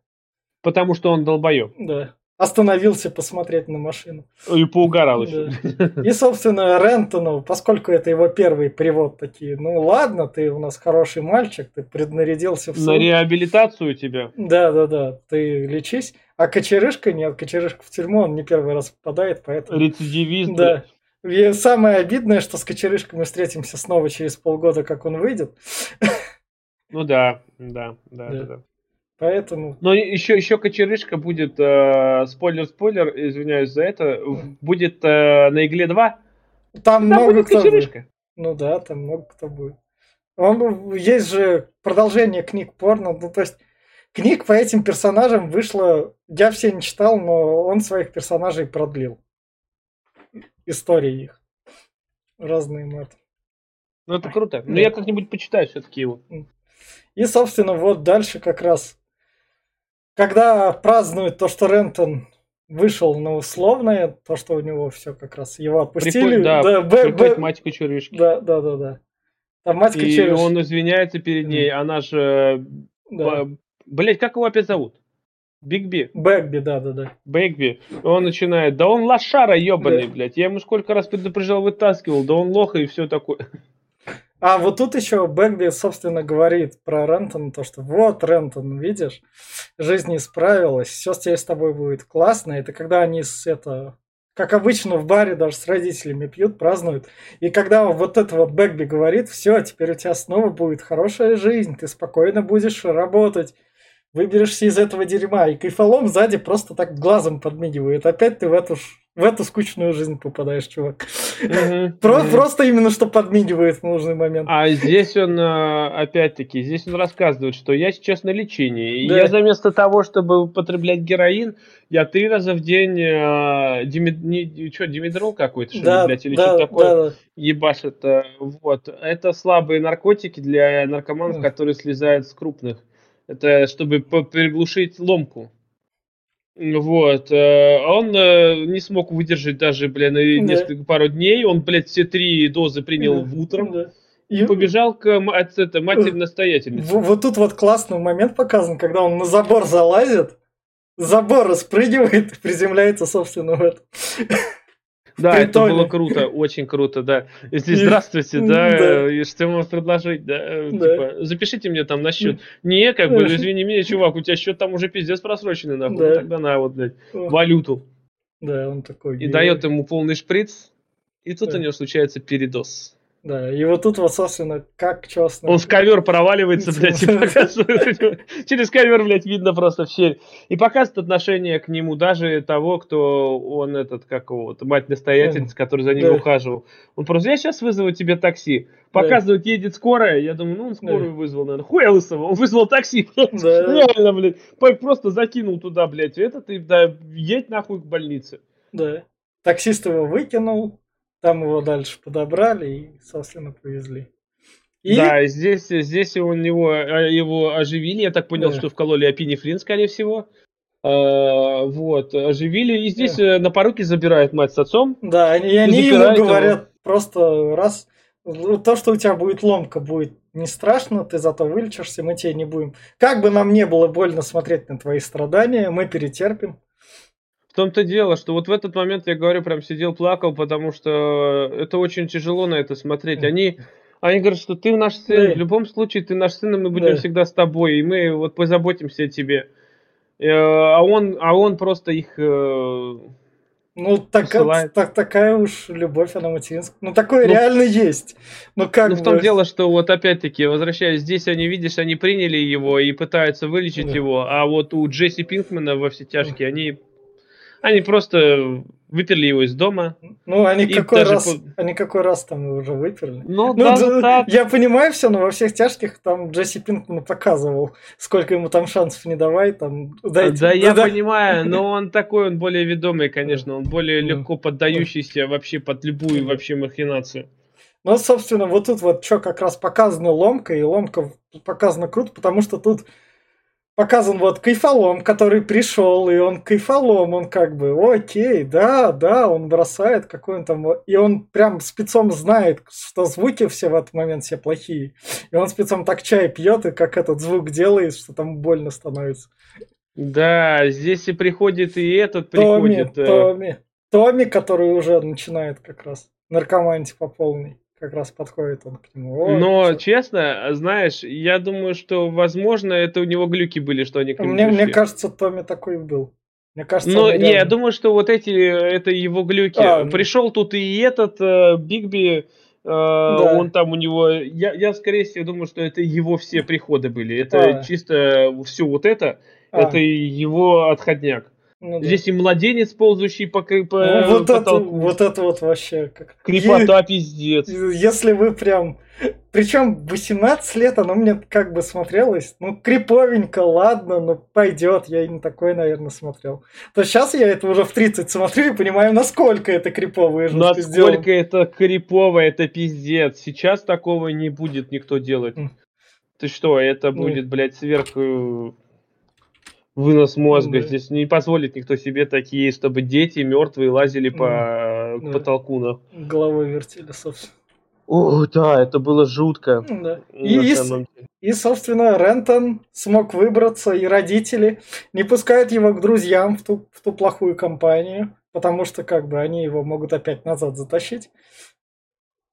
Потому что он долбоеб. Да. Остановился посмотреть на машину. И поугарал еще. Да. И, собственно, Рентону, поскольку это его первый привод такие, ну ладно, ты у нас хороший мальчик, ты преднарядился в суд. На реабилитацию тебя. Да, да, да, ты лечись. А Кочерышка нет, Кочерышка в тюрьму, он не первый раз попадает, поэтому... Рецидивист. Да. И самое обидное, что с Кочерышкой мы встретимся снова через полгода, как он выйдет. Ну да, да, да, да. да. Поэтому... Но еще, еще кочерышка будет, э, спойлер-спойлер, извиняюсь за это, будет э, на Игле 2. Там, там много будет кто кочерышка. Будет. Ну да, там много кто будет. Он, есть же продолжение книг порно, ну то есть книг по этим персонажам вышло, я все не читал, но он своих персонажей продлил. Истории их. Разные мэты. Ну это круто. Ну, я как-нибудь почитаю все-таки его. И, собственно, вот дальше как раз когда празднуют то, что Рентон вышел на условное, то, что у него все как раз его отпустили. Приходит, да, да, б, б, мать Кочерышки. Да, да, да, да. Там мать И он извиняется перед ней, mm. она же... Да. Блять, как его опять зовут? Бигби. Бэгби, да, да, да. Бэгби. Он начинает, да он лошара ебаный, да. блядь. Я ему сколько раз предупреждал, вытаскивал, да он лоха и все такое. А вот тут еще Бэгби, собственно, говорит про Рентона, то, что вот, Рентон, видишь, жизнь не справилась, все теперь с тобой будет классно. Это когда они с это, как обычно в баре даже с родителями пьют, празднуют. И когда вот это вот Бэгби говорит, все, теперь у тебя снова будет хорошая жизнь, ты спокойно будешь работать, выберешься из этого дерьма. И кайфолом сзади просто так глазом подмигивает. Опять ты в эту в эту скучную жизнь попадаешь, чувак. Просто именно что подмигивает в нужный момент. А здесь он, э, опять-таки, здесь он рассказывает, что я сейчас на лечении. Я заместо того, чтобы употреблять героин, я три раза в день э, димедрол какой-то, что ли, блядь, или что такое ебашит. Э, вот. Это слабые наркотики для наркоманов, которые слезают с крупных. Это чтобы приглушить ломку. Вот. Э, он э, не смог выдержать даже, бля, на несколько пару дней. Он, блядь, все три дозы принял да. в утром. Да. И побежал к это, матери настоятельнице. Вот тут вот классный момент показан, когда он на забор залазит, забор распрыгивает и приземляется, собственно, в это. Да, это было круто, очень круто, да. Здесь здравствуйте, да, да. и что вам предложить, да, э, да. Типа, запишите мне там на счет. Не, как бы, извини меня, чувак, у тебя счет там уже пиздец просроченный, нахуй, да. тогда на вот, блядь, валюту. Да, он такой. И дает ему полный шприц, и тут да. у него случается передоз. Да, и вот тут вот, собственно, как честно. Он в ковер проваливается, блядь, и показывает. Через ковер, блядь, видно просто все. И показывает отношение к нему даже того, кто он этот, как его, мать-настоятельница, который за ним да. ухаживал. Он просто, я сейчас вызову тебе такси. Показывает, да. едет скорая. Я думаю, ну он скорую да. вызвал, наверное. Хуя лысого, он вызвал такси. Да. Реально, блядь. Просто закинул туда, блядь. Это ты, да, едь нахуй к больнице. Да. Таксист его выкинул, там его дальше подобрали и, собственно, повезли. И... Да, здесь, здесь у него а, его оживили, я так понял, да. что вкололи апинефрин, скорее всего. А, вот, оживили, и здесь да. Э, на поруки забирают мать с отцом. Да, они, они ему говорят его. просто раз, то, что у тебя будет ломка, будет не страшно, ты зато вылечишься, мы тебе не будем. Как бы нам не было больно смотреть на твои страдания, мы перетерпим. В том-то дело, что вот в этот момент я говорю, прям сидел, плакал, потому что это очень тяжело на это смотреть. Они, они говорят, что ты наш сын, да. в любом случае ты наш сын, и мы будем да. всегда с тобой, и мы вот позаботимся о тебе. Э, а он, а он просто их э, ну, так, так, такая уж любовь, она материнская. Ну, такое ну, реально есть. Ну, как Ну, в том дело, что вот опять-таки, возвращаясь, здесь они, видишь, они приняли его и пытаются вылечить да. его, а вот у Джесси Пинкмана во все тяжкие, они они просто выперли его из дома. Ну, они какой раз, по... они какой раз там его уже выперли. Ну, ну даже так. Я понимаю все, но во всех тяжких там Джесси Пинкман показывал, сколько ему там шансов не давай, там дайте. Да, я да. понимаю, но он такой, он более ведомый, конечно, он более легко поддающийся вообще под любую вообще махинацию. Ну, собственно, вот тут вот что как раз показана ломка, и ломка показана круто, потому что тут показан вот кайфолом, который пришел, и он кайфолом, он как бы, окей, да, да, он бросает, какой он там, и он прям спецом знает, что звуки все в этот момент все плохие, и он спецом так чай пьет, и как этот звук делает, что там больно становится. Да, здесь и приходит и этот Томми, приходит. Э, Томми, Томми, который уже начинает как раз наркоманить по полной как раз подходит он к нему. О, Но, что... честно, знаешь, я думаю, что, возможно, это у него глюки были, что они к нему Мне, мне кажется, Томми такой был. Мне кажется, Но не, я думаю, что вот эти, это его глюки. А, Пришел тут и этот э, Бигби, Да. Он там у него, я, я скорее всего думаю, что это его все приходы были. Это а. чисто все вот это, а. это его отходняк. Ну, да. Здесь и младенец, ползающий по, по ну, вот потолку. Это, вот это вот вообще как... Крепота е- пиздец. Если вы прям... Причем 18 лет оно мне как бы смотрелось, ну, криповенько, ладно, ну, пойдет, я и не такой, наверное, смотрел. То сейчас я это уже в 30 смотрю и понимаю, насколько это крипово и Насколько сделано. это крипово, это пиздец. Сейчас такого не будет никто делать. Mm. Ты что, это ну. будет, блядь, сверх э, вынос мозга. Да. Здесь не позволит никто себе такие, чтобы дети мертвые лазили по да. потолку. На... Головой вертели, собственно. О, да, это было жутко. Да. И, и, собственно, Рентон смог выбраться, и родители не пускают его к друзьям в ту, в ту плохую компанию, потому что как бы они его могут опять назад затащить.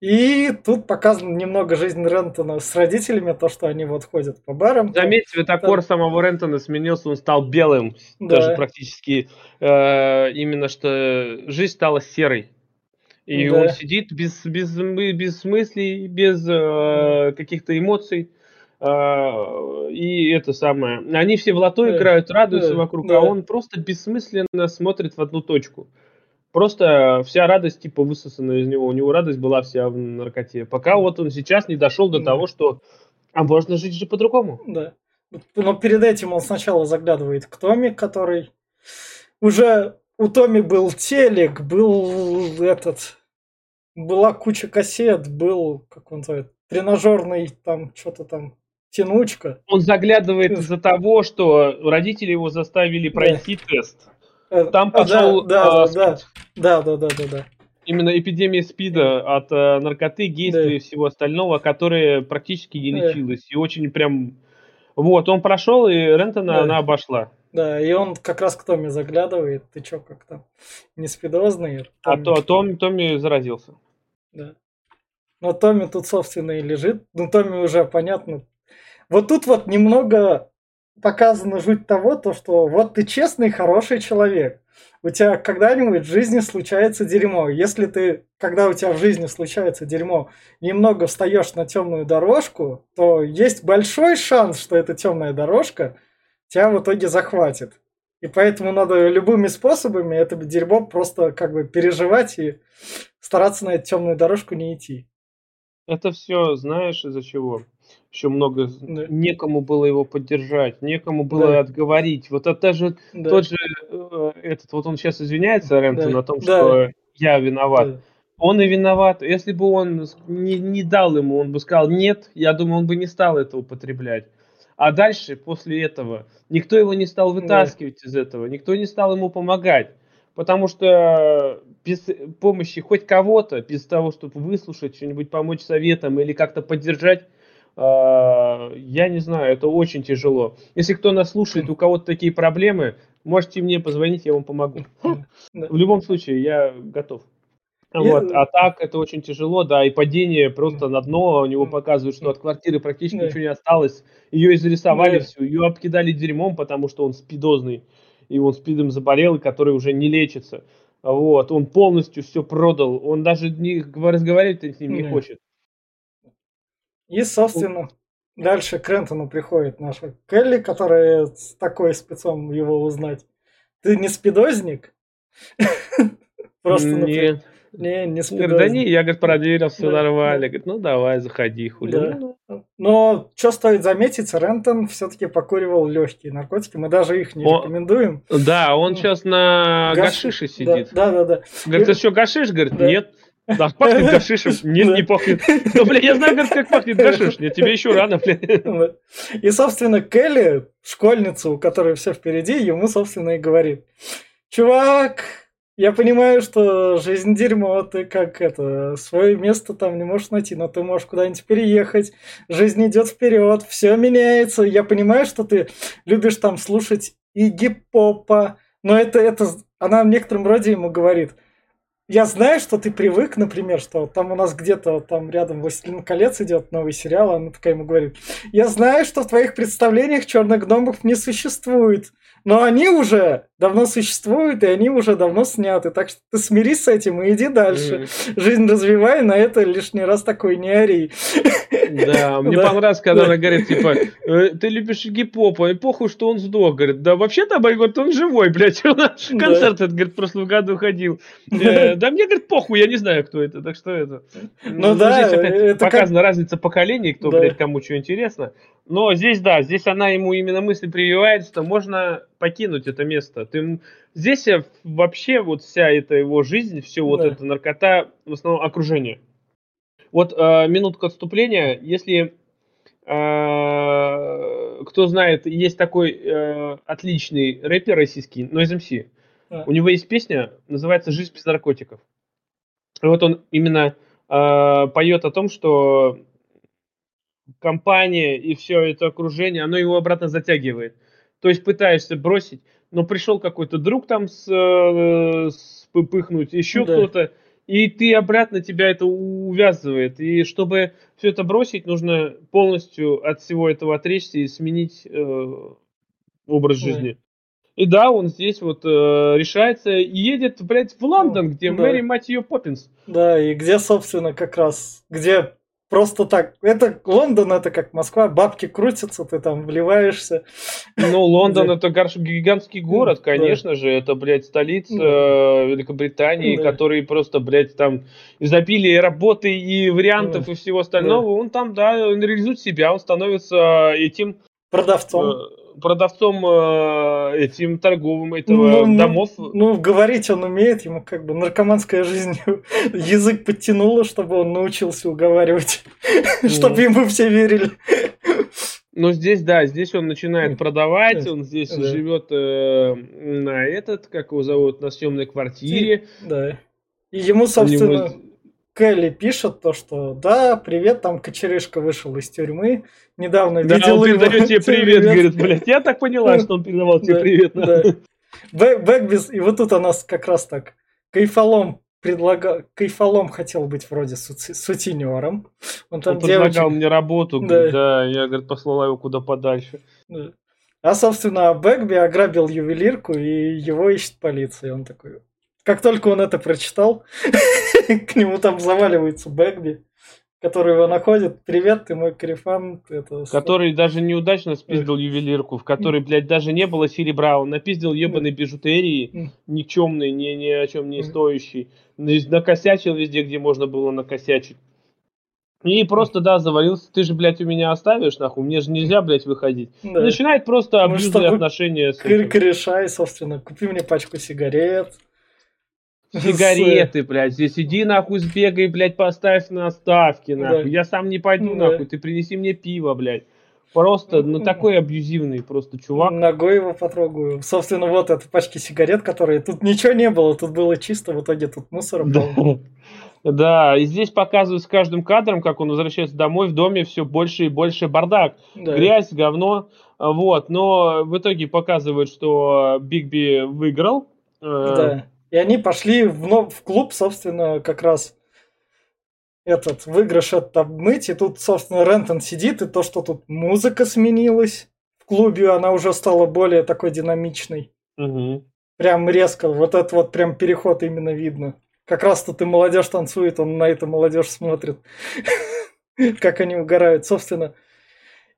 И тут показано немного жизнь Рентона с родителями, то, что они вот ходят по барам. Заметь, цветокор да. самого Рентона сменился, он стал белым, да. даже практически. Э, именно что жизнь стала серой. И да. он сидит без, без, без мыслей, без э, каких-то эмоций. Э, и это самое. Они все в лото да. играют, радуются да. вокруг, да. а он просто бессмысленно смотрит в одну точку. Просто вся радость типа высосана из него. У него радость была вся в наркоте. Пока вот он сейчас не дошел до да. того, что а можно жить же по-другому. Да. Но перед этим он сначала заглядывает к Томи, который уже у Томи был телек, был этот, была куча кассет, был, как он называет, тренажерный там что-то там тянучка. Он заглядывает из-за того, что родители его заставили пройти да. тест. Э, Там пошел... Да, да, да, да, да, да, да. Именно эпидемия СПИДа от э, наркоты, гейства да. и всего остального, которая практически не лечилась. Да. И очень прям... Вот, он прошел, и Рентона да. она обошла. Да, и он как раз к Томми заглядывает. Ты чё, как там, не спидозный? А то Том, Томми заразился. Да. Но Томми тут, собственно, и лежит. Ну, Томми уже понятно. Вот тут вот немного показана жуть того, то, что вот ты честный, хороший человек. У тебя когда-нибудь в жизни случается дерьмо. Если ты, когда у тебя в жизни случается дерьмо, немного встаешь на темную дорожку, то есть большой шанс, что эта темная дорожка тебя в итоге захватит. И поэтому надо любыми способами это дерьмо просто как бы переживать и стараться на эту темную дорожку не идти. Это все знаешь из-за чего? Еще много, да. некому было его поддержать, некому было да. отговорить. Вот это же да. тот же, э, этот, вот он сейчас извиняется, Рэмптон, да. о том, что да. я виноват. Да. Он и виноват. Если бы он не, не дал ему, он бы сказал нет, я думаю, он бы не стал это употреблять. А дальше, после этого, никто его не стал вытаскивать да. из этого, никто не стал ему помогать. Потому что без помощи хоть кого-то, без того, чтобы выслушать, что-нибудь помочь советом или как-то поддержать, я не знаю, это очень тяжело. Если кто нас слушает, у кого-то такие проблемы, можете мне позвонить, я вам помогу. В любом случае, я готов. Вот. А так это очень тяжело, да, и падение просто на дно у него показывает, что от квартиры практически ничего не осталось. Ее изрисовали всю, ее обкидали дерьмом, потому что он спидозный, и он спидом заболел, который уже не лечится. Вот, он полностью все продал, он даже не разговаривать с ним не хочет. И, собственно, дальше к Рентону приходит наша Келли, которая с такой спецом его узнать. Ты не спидозник? Просто, Нет. Не, не спидозник. Да не, я, говорит, проверил, все нормально. Говорит, ну давай, заходи, хули. Да. Но что стоит заметить, Рентон все-таки покуривал легкие наркотики. Мы даже их не он, рекомендуем. Да, он сейчас на Гаш... гашише сидит. Да, да, да. Говорит, ты что, гашиш? Говорит, нет. Да, пахнет гашишем. Нет, не пахнет. Ну, блин, я знаю, как пахнет гашиш. Нет, тебе еще рано, блин. И, собственно, Келли, школьница, у которой все впереди, ему, собственно, и говорит. Чувак, я понимаю, что жизнь дерьмо, ты как это, свое место там не можешь найти, но ты можешь куда-нибудь переехать, жизнь идет вперед, все меняется. Я понимаю, что ты любишь там слушать и гип-попа, но это, это, она в некотором роде ему говорит – я знаю, что ты привык, например, что там у нас где-то там рядом «Властелин колец» идет новый сериал, она такая ему говорит, я знаю, что в твоих представлениях черных гномов не существует, но они уже давно существуют, и они уже давно сняты. Так что ты смирись с этим и иди дальше. Жизнь развивай, на это лишний раз такой не ори. Да, мне понравилось, когда она говорит, типа, «Э, ты любишь гип-попа, и похуй, что он сдох. Говорит, да вообще-то, говорит, он живой, блядь. Концерт, это, говорит, в прошлом году ходил. Э, да мне, говорит, похуй, я не знаю, кто это. Так что это... Ну, ну да, здесь опять показана разница поколений, кто, блядь, кому что интересно. Но здесь, да, здесь она ему именно мысль прививает, что можно покинуть это место. Ты, здесь вообще вот вся эта его жизнь, все вот эта наркота, в основном окружение. Вот э, минутка отступления. Если э, кто знает, есть такой э, отличный рэпер российский, Noise MC. Да. У него есть песня, называется «Жизнь без наркотиков». И вот он именно э, поет о том, что компания и все это окружение, оно его обратно затягивает. То есть пытаешься бросить, но пришел какой-то друг там с, э, с пыхнуть, еще да. кто-то, и ты обратно тебя это увязывает. И чтобы все это бросить, нужно полностью от всего этого отречься и сменить э, образ жизни. И да, он здесь вот э, решается и едет, блядь, в Лондон, где да. Мэри, мать ее, Поппинс. Да, и где, собственно, как раз, где просто так. Это Лондон, это как Москва, бабки крутятся, ты там вливаешься. Ну, Лондон это гигантский город, конечно же, это, блядь, столица э, Великобритании, который просто, блядь, там изобилие работы и вариантов и всего остального. Он там, да, он реализует себя, он становится этим продавцом э, продавцом э, этим торговым этого ну, домов. Ну, говорить он умеет, ему как бы наркоманская жизнь язык подтянула, чтобы он научился уговаривать, чтобы ему все верили. Ну, здесь, да, здесь он начинает продавать, он здесь да. живет э, на этот, как его зовут, на съемной квартире. Да. И ему, собственно, него... Келли пишет то, что да, привет, там Кочерышка вышел из тюрьмы, недавно да, видел он его. передает тебе привет, говорит, блядь, я так поняла, что он передавал тебе привет. Да. Бэкбис, и вот тут она как раз так, кайфолом предлагал, кайфолом хотел быть вроде сутенером. Он там он девочек... предлагал мне работу, да. да, я, говорит, послала его куда подальше. Да. А, собственно, Бэкби ограбил ювелирку, и его ищет полиция. Он такой, как только он это прочитал, к нему там заваливается Бэгби, который его находит. Привет, ты мой корефан. Это... Который даже неудачно спиздил ювелирку, в которой, блядь, даже не было серебра. Он напиздил ебаной бижутерии, никчемной, ни, ни о чем не стоящей. Накосячил везде, где можно было накосячить. И просто, да, завалился, ты же, блядь, у меня оставишь, нахуй, мне же нельзя, блядь, выходить. Да. начинает просто абьюзные отношения с этим. Корешай, собственно, купи мне пачку сигарет. Сигареты, блядь, здесь иди нахуй сбегай, блядь, поставь на ставки, нахуй. Да. Я сам не пойду, да. нахуй, ты принеси мне пиво, блядь. Просто, ну, такой абьюзивный просто чувак. Ногой его потрогаю. Собственно, вот это пачки сигарет, которые... Тут ничего не было, тут было чисто, в итоге тут мусор был. Да, и здесь показывают с каждым кадром, как он возвращается домой, в доме все больше и больше бардак. Да. Грязь, говно. Вот, но в итоге показывают, что Бигби выиграл. Э, да. И они пошли в, ну, в клуб, собственно, как раз этот выигрыш этот обмыть. И тут, собственно, Рентон сидит, и то, что тут музыка сменилась в клубе, она уже стала более такой динамичной. Угу. Прям резко. Вот этот вот прям переход именно видно. Как раз тут и молодежь танцует, он на эту молодежь смотрит. Как они угорают, собственно.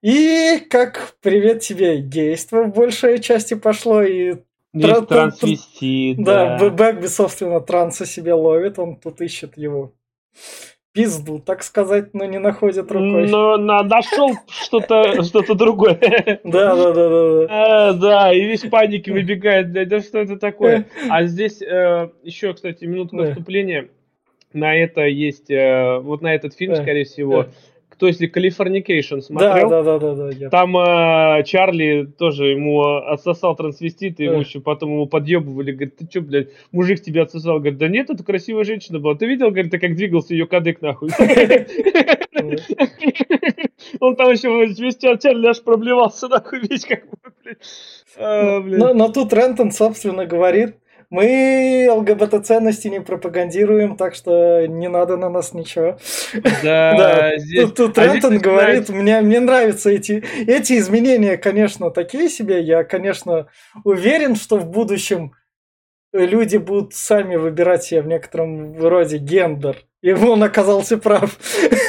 И как привет тебе, действо в большей части пошло, и Тра- трансвестит, да. Да, Бэгби, собственно, транса себе ловит, он тут ищет его пизду, так сказать, но не находит рукой. Но на, нашел что-то что другое. Да, да, да, да. А, да, и весь паники выбегает, да что это такое? А здесь э, еще, кстати, минутка вступления. На это есть, э, вот на этот фильм, скорее всего, кто если Californication смотрел, да, да, да, да, да, там э, Чарли тоже ему отсосал трансвестит, и ему еще потом ему подъебывали, говорит, ты что, блядь, мужик тебя отсосал, говорит, да нет, это красивая женщина была, ты видел, говорит, как двигался ее кадык нахуй? Он там еще весь Чарли аж проблевался нахуй весь как бы, а, но тут Рентон, собственно, говорит, Мы ЛГБТ-ценности не пропагандируем, так что не надо на нас ничего. Да, да. Здесь... Тут, тут а Рентон говорит, мне, мне нравятся эти, эти изменения, конечно, такие себе. Я, конечно, уверен, что в будущем люди будут сами выбирать себе в некотором роде гендер. И он оказался прав.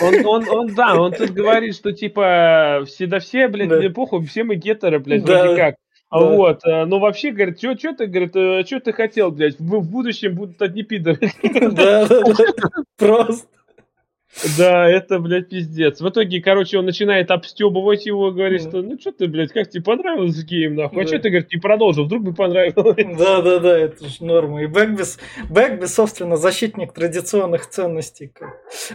Он, он, он, да, он тут говорит, что типа все да все, блядь, да. мне похуй, все мы гетеры, блядь, да. вроде как. Да. Вот, э, ну вообще, говорит, что ты, говорит, э, что ты хотел, блядь, в, в будущем будут одни пидоры. Да, да, да, просто. Да, это, блядь, пиздец. В итоге, короче, он начинает обстебывать его, говорит, что ну что ты, блядь, как тебе понравился гейм, нахуй? А что ты, говорит, не продолжил, вдруг бы понравилось. Да, да, да, это же норма. И Бегби, Бэкби, собственно, защитник традиционных ценностей.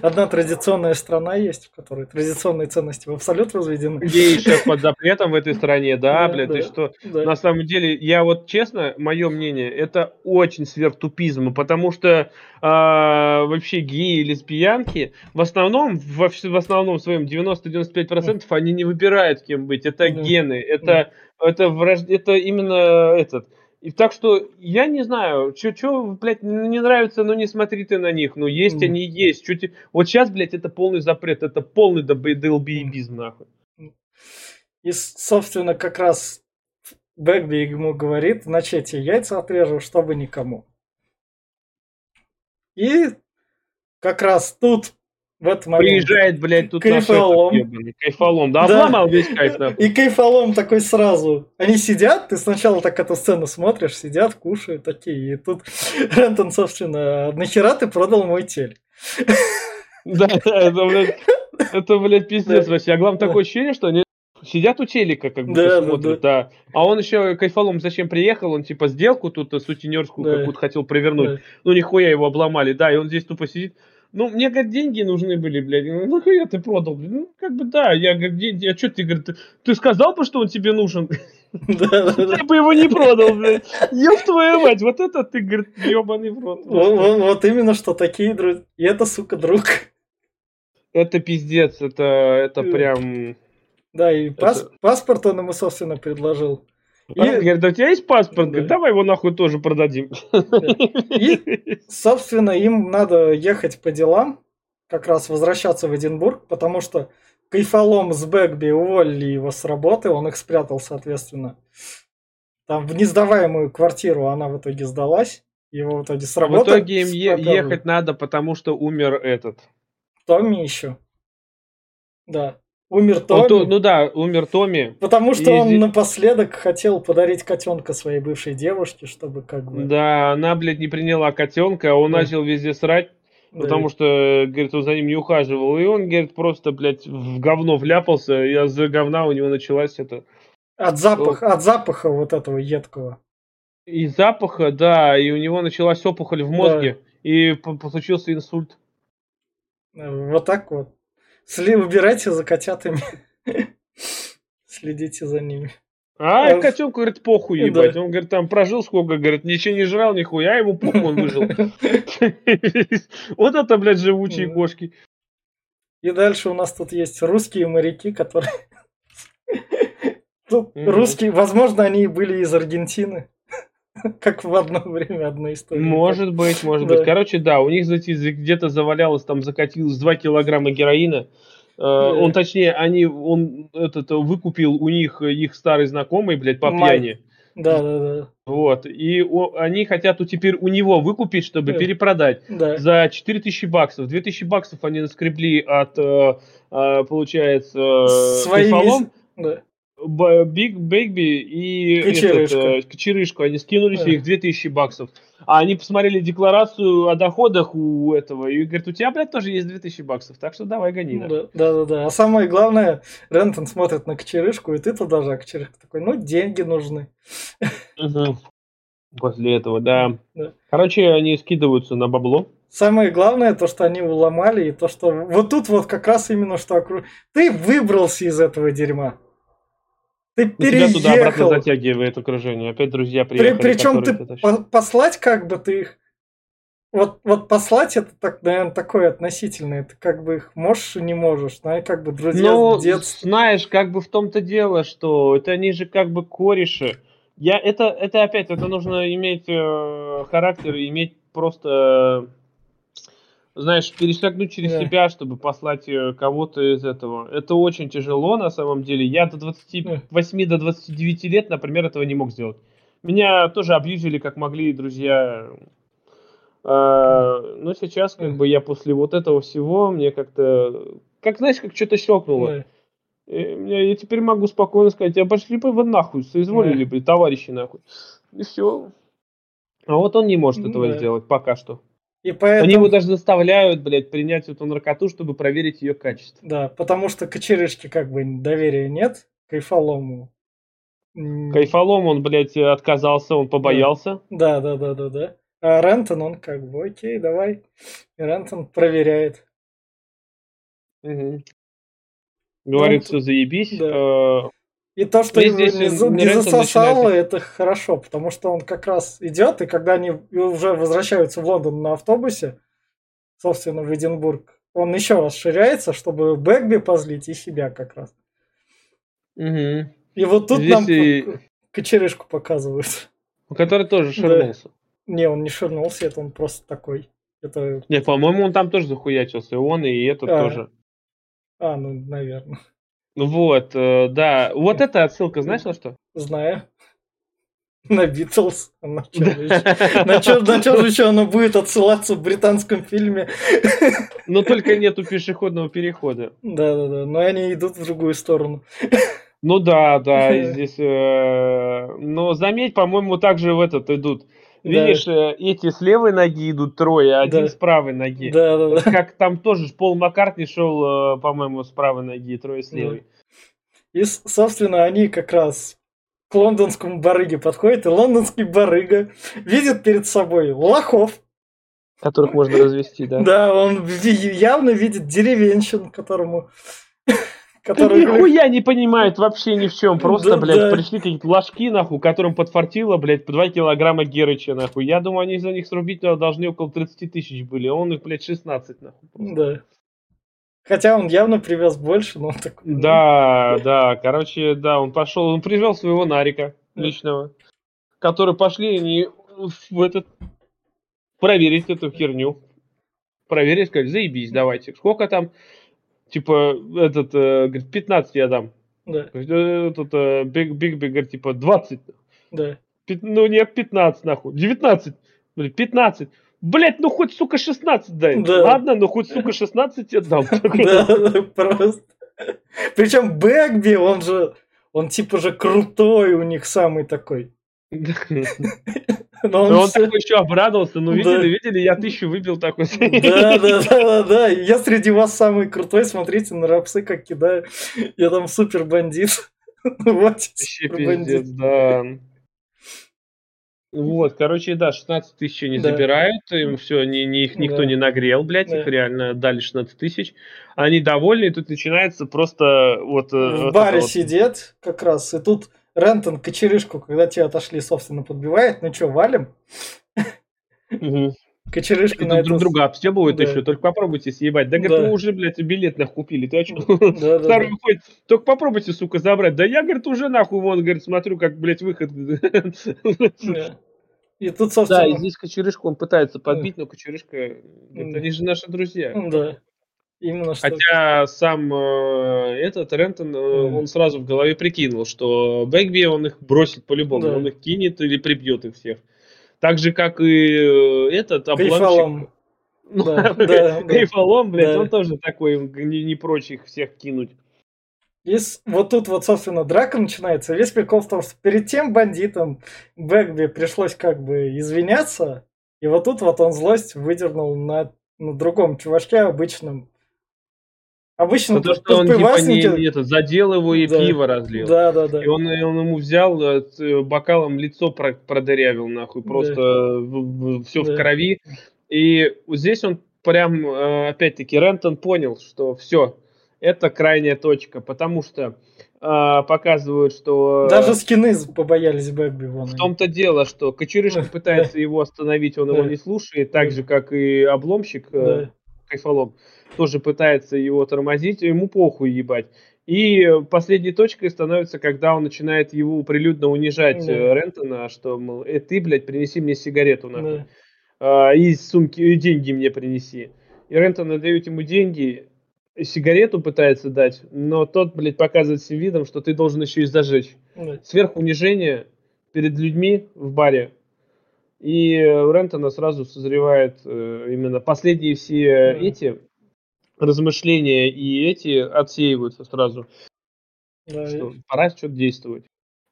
Одна традиционная страна есть, в которой традиционные ценности в абсолют возведены. Еще под запретом в этой стране, да, блядь, ты что? На самом деле, я вот, честно, мое мнение, это очень сверхтупизм, потому что а, вообще геи и лесбиянки, в основном, в, в основном своем 90-95% они не выбирают кем быть. Это mm-hmm. гены, это, mm-hmm. это, враж... это именно этот. И так что я не знаю, что, блядь, не нравится, ну не смотри ты на них. Ну есть mm. они есть. Чё те... Вот сейчас, блядь, это полный запрет, это полный долбиебизм, нахуй. И, собственно, как раз Бэгби ему говорит, на чете яйца отрежу, чтобы никому. И как раз тут в этот момент. Приезжает, блядь, тут кайфолом. Наш кайфолом, да, да. обломал весь кайф. Нахуй. И кайфолом такой сразу. Они сидят, ты сначала так эту сцену смотришь, сидят, кушают такие. И тут Рентон, собственно, нахера ты продал мой тель? Да, да, это, блядь, это, блядь, пиздец вообще. А главное, такое ощущение, что они сидят у телека, как бы да, смотрят, да, да. А он еще кайфолом зачем приехал, он типа сделку тут сутенерскую да. какую-то хотел провернуть. Да. Ну нихуя его обломали, да, и он здесь тупо сидит. Ну, мне, говорит, деньги нужны были, блядь. Ну, нахуя ты продал? Ну, как бы, да, я, говорит, деньги, а что ты, говорит, ты, ты сказал бы, что он тебе нужен? Ты бы его не продал, блядь. Ёб твою мать, вот это ты, говорит, ебаный в рот. Вот именно, что такие друзья. И это, сука, друг. Это пиздец, это, это прям... Да, и пас, это... паспорт он ему, собственно, предложил. И... Он говорит, да у тебя есть паспорт? Да. Говорит, давай его нахуй тоже продадим. И, собственно, им надо ехать по делам, как раз возвращаться в Эдинбург, потому что кайфолом с Бэгби уволили его с работы, он их спрятал, соответственно. Там в несдаваемую квартиру она в итоге сдалась. Его в итоге с работы... В итоге им е- ехать надо, потому что умер этот. Томми еще. Да. Умер Томми. Он, ну да, умер Томми. Потому что и... он напоследок хотел подарить котенка своей бывшей девушке, чтобы как бы... Да, она, блядь, не приняла котенка, а он да. начал везде срать, да. потому что, говорит, он за ним не ухаживал. И он, говорит, просто, блядь, в говно вляпался, и из-за говна у него началась это... От запаха, от запаха вот этого едкого. И запаха, да, и у него началась опухоль в мозге, да. и случился инсульт. Вот так вот. Сли, убирайте за котятами. Следите за ними. А, а котенку, говорит, похуй ебать. Да. Он, говорит, там прожил сколько, говорит, ничего не жрал, нихуя, а ему похуй, он выжил. Вот это, блядь, живучие кошки. И дальше у нас тут есть русские моряки, которые... Русские, возможно, они были из Аргентины. Как в одно время одна история. Может быть, может быть. Короче, да, у них где-то завалялось, там закатилось 2 килограмма героина. Э. Он, точнее, они, он этот, выкупил у них их старый знакомый, блядь, по пьяни. Да, да, да. Вот. И о, они хотят у, теперь у него выкупить, чтобы да. перепродать да. за 4000 баксов. 2000 баксов они наскребли от, э, э, получается, Своими... Да. Биг Бэгби и Кочерышка. Этот, э, Кочерышку. Они скинулись, да. их 2000 баксов. А они посмотрели декларацию о доходах у этого и говорят, у тебя, блядь, тоже есть 2000 баксов, так что давай гони. Ну, да, да, да, да. А самое главное, Рентон смотрит на Кочерышку, и ты туда же, а Кочерышка такой, ну, деньги нужны. Угу. После этого, да. да. Короче, они скидываются на бабло. Самое главное, то, что они уломали, и то, что вот тут вот как раз именно что. Ты выбрался из этого дерьма. Ты переехал. Тебя туда обратно затягивает окружение. Опять друзья приехали. При, причем ты по послать как бы ты их... Вот, вот послать это, так, наверное, такое относительное. Ты как бы их можешь и не можешь. Знаешь, как бы друзья ну, детства. знаешь, как бы в том-то дело, что это они же как бы кореши. Я это, это опять, это нужно иметь э, характер, иметь просто, знаешь, перешагнуть через да. себя, чтобы послать э, кого-то из этого. Это очень тяжело на самом деле. Я до 28 до 29 лет, например, этого не мог сделать. Меня тоже абьюзили как могли друзья. А, но сейчас, как бы, я после вот этого всего, мне как-то, как знаешь, как что-то щелкнуло. Я, я теперь могу спокойно сказать, а пошли бы вы нахуй, соизволили бы, товарищи нахуй. И все. А вот он не может этого да. сделать пока что. И поэтому... Они его даже заставляют, блядь, принять эту наркоту, чтобы проверить ее качество. Да, потому что кочерышки как бы доверия нет, кайфолому. Кайфолом он, блядь, отказался, он побоялся. Да, да, да, да, да. А Рентон, он как бы, окей, давай. И Рентон проверяет. Угу. Говорит, все заебись. Да. И то, что его не, не, засосало, это хорошо, потому что он как раз идет, и когда они уже возвращаются в Лондон на автобусе, собственно, в Эдинбург, он еще расширяется, чтобы Бэгби позлить и себя как раз. Угу. И вот тут Здесь нам и... кочерышку показывают. Который тоже ширнулся. Да. Не, он не ширнулся, это он просто такой. Это... Не, по-моему, он там тоже захуячился, и он, и этот а. тоже. А, ну, наверное. Вот, э, да. Вот эта отсылка, знаешь на что? Знаю. На Битлз. На чем же еще она будет отсылаться в британском фильме? Но только нету пешеходного перехода. Да-да-да, но они идут в другую сторону. Ну да, да, здесь... Э, но заметь, по-моему, также в этот идут Видишь, да. Э, эти с левой ноги идут трое, а один да. с правой ноги. Да, да, да. Как там тоже Пол Маккартни шел, э, по-моему, с правой ноги, трое с левой. И, собственно, они как раз к лондонскому барыге подходят, и лондонский барыга видит перед собой лохов. Которых можно развести, да? Да, он явно видит деревенщин, которому Который... Нихуя не понимает вообще ни в чем. Просто, да, блядь, да. пришли какие-то ложки, нахуй, которым подфартило, блядь, по 2 килограмма Герыча, нахуй. Я думаю, они за них срубить должны около 30 тысяч были, а он их, блядь, 16, нахуй. Просто. Да. Хотя он явно привез больше, но он такой... Да, да, короче, да, он пошел, он привел своего Нарика личного, который пошли они в этот проверить эту херню. Проверить, сказать, заебись, давайте. Сколько там типа, этот, э, говорит, 15 я дам. Да. Этот, э, Бегби, Бегби, говорит, типа, 20. Да. Пи- ну, нет, 15, нахуй. 19. Блин, 15. Блять, ну хоть, сука, 16 дай. Да. Ладно, ну хоть, сука, 16 я дам. Да, просто. Причем Бэгби, он же, он типа же крутой у них самый такой. Но он, Но он все... такой еще обрадовался. Ну, видели, да. видели, я тысячу выбил такой. Да, да, да, да. Я среди вас самый крутой. Смотрите на рапсы, как кидаю. Я там супер бандит. Вот, пиздец, да. Вот, короче, да, 16 тысяч не да. забирают, им все, ни, ни, их никто да. не нагрел, блядь, да. их реально дали 16 тысяч. Они довольны, и тут начинается просто вот... Э, В вот баре вот. сидят как раз, и тут Рентон кочерышку, когда те отошли, собственно, подбивает. Ну что, валим? Угу. Кочерышка на друг друга обстебывают да. еще, только попробуйте съебать. Да, говорит, вы уже, блядь, билет нахуй купили, ты о чем? Да, Второй выходит, только попробуйте, сука, забрать. Да я, говорит, уже нахуй, вон, говорит, смотрю, как, блядь, выход. Да. И тут, собственно... Да, и здесь кочерышку он пытается подбить, но кочерышка, говорит, они же наши друзья. Да. Именно что... Хотя сам э, этот Рентон, э, mm. он сразу в голове прикинул, что Бэгби он их бросит по-любому, да. он их кинет или прибьет их всех. Так же, как и э, этот обломщик. Ну, да, да, Кайфолом, блядь, да. он тоже такой, не, не прочь их всех кинуть. И вот тут вот, собственно, драка начинается. Весь прикол в том, что перед тем бандитом Бэгби пришлось как бы извиняться, и вот тут вот он злость выдернул на, на другом чувачке обычном, Обычно Потому что он типа не, не это, задел его и да. пиво разлил. Да, да, да. И он, и он ему взял, э, э, бокалом лицо продырявил, нахуй, просто да. все да. в крови. И здесь он прям, э, опять-таки, Рентон понял, что все, это крайняя точка, потому что э, показывают, что... Даже скины побоялись Бэбби. В том-то дело, что Кочерышка пытается его остановить, он его не слушает, так же, как и обломщик, кайфолом тоже пытается его тормозить, ему похуй ебать. И последней точкой становится, когда он начинает его прилюдно унижать да. Э, Рентона, что, мол, э, ты, блядь, принеси мне сигарету, нахуй. Да. А, из сумки и деньги мне принеси. И Рентон отдает ему деньги, сигарету пытается дать, но тот, блядь, показывает всем видом, что ты должен еще и зажечь. Да. Сверхунижение перед людьми в баре. И у Рентона сразу созревает э, именно последние все да. эти размышления и эти отсеиваются сразу. Да, что и... пора что-то действовать.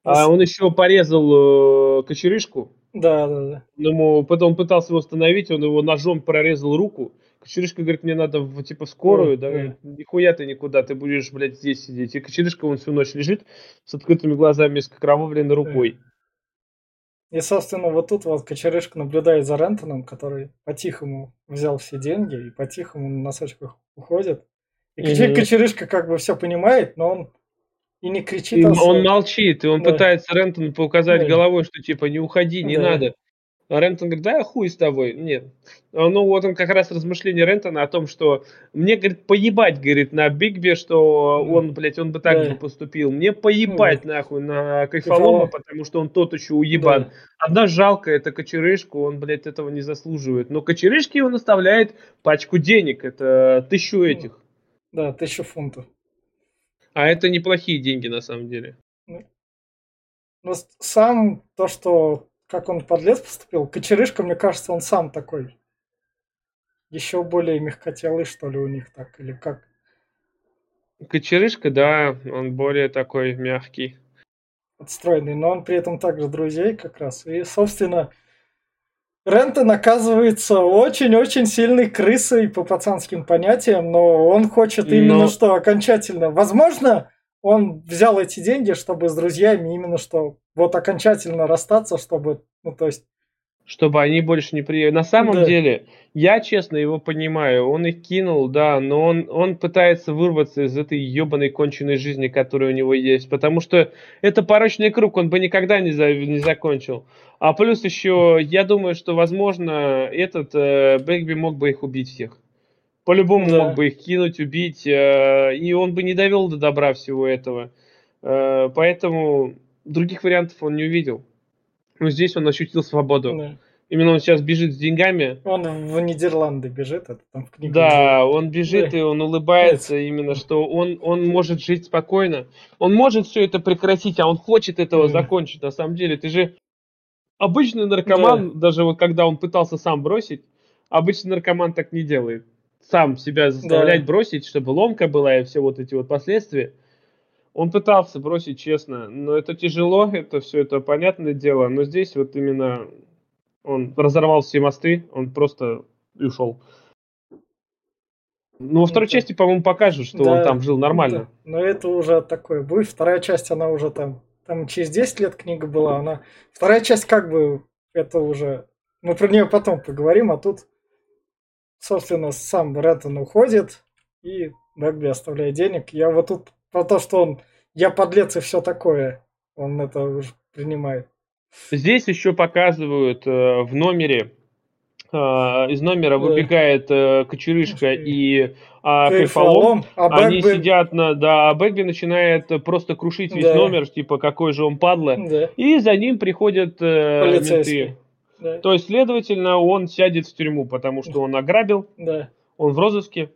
А он еще порезал э, кочерышку. Да, да, да. Ему, потом пытался его остановить, он его ножом прорезал руку. Кочерышка говорит, мне надо в, типа в скорую, да, да. нихуя ты никуда, ты будешь, блядь, здесь сидеть. И Кочерышка, он всю ночь лежит с открытыми глазами, с окровавленной рукой. И, собственно, вот тут вот Кочерышка наблюдает за Рентоном, который по-тихому взял все деньги и по-тихому на носочках уходит. И mm-hmm. Кочерышка как бы все понимает, но он и не кричит. И он молчит, и он да. пытается Рентону показать да. головой, что типа не уходи, не да. надо. А Рентон говорит, да, хуй с тобой. Нет. А, ну, вот он как раз размышление Рентона о том, что мне, говорит, поебать, говорит, на Бигби, что он, блядь, он бы так да. же поступил. Мне поебать, да. нахуй, на Кайфолома, потому что он тот еще уебан. Да. Одна жалко, это Кочерышку, он, блядь, этого не заслуживает. Но Кочерышке он оставляет пачку денег, это тысячу этих. Да, тысячу фунтов. А это неплохие деньги, на самом деле. Но сам то, что как он подлец поступил. Кочерышка, мне кажется, он сам такой. Еще более мягкотелый, что ли, у них так, или как? Кочерышка, да, он более такой мягкий. Отстроенный, но он при этом также друзей как раз. И, собственно, Рентон оказывается очень-очень сильной крысой по пацанским понятиям, но он хочет именно но... что окончательно. Возможно, он взял эти деньги, чтобы с друзьями именно что вот окончательно расстаться, чтобы, ну то есть... Чтобы они больше не приехали. На самом да. деле, я честно его понимаю, он их кинул, да, но он, он пытается вырваться из этой ебаной конченной жизни, которая у него есть, потому что это порочный круг, он бы никогда не, за, не закончил. А плюс еще, я думаю, что, возможно, этот э, Бэгби мог бы их убить всех. По-любому да. мог бы их кинуть, убить, э, и он бы не довел до добра всего этого. Э, поэтому других вариантов он не увидел. Но здесь он ощутил свободу. Да. Именно он сейчас бежит с деньгами. Он в Нидерланды бежит, это там в книге. Да, он бежит да. и он улыбается Нет. именно, что он, он может жить спокойно. Он может все это прекратить, а он хочет этого да. закончить. На самом деле, ты же обычный наркоман, да. даже вот когда он пытался сам бросить, обычный наркоман так не делает сам себя заставлять да. бросить, чтобы ломка была и все вот эти вот последствия. Он пытался бросить честно, но это тяжело, это все это понятное дело, но здесь вот именно он разорвал все мосты, он просто и ушел. Ну, во второй это... части, по-моему, покажут, что да, он там жил нормально. Да. Но это уже такое будет. Вторая часть, она уже там, там через 10 лет книга была, она... Вторая часть как бы, это уже... Мы про нее потом поговорим, а тут собственно, сам Реттон уходит, и Дагби оставляет денег. Я вот тут про то, что он, я подлец и все такое, он это уже принимает. Здесь еще показывают э, в номере, э, из номера выбегает э, Кочерышка и э, Кайфалом, а они Бэгби... сидят на, да, а Бэгби начинает просто крушить весь да. номер, типа какой же он падла, да. и за ним приходят э, менты. Да. То есть, следовательно, он сядет в тюрьму, потому что он ограбил, да. он в розыске,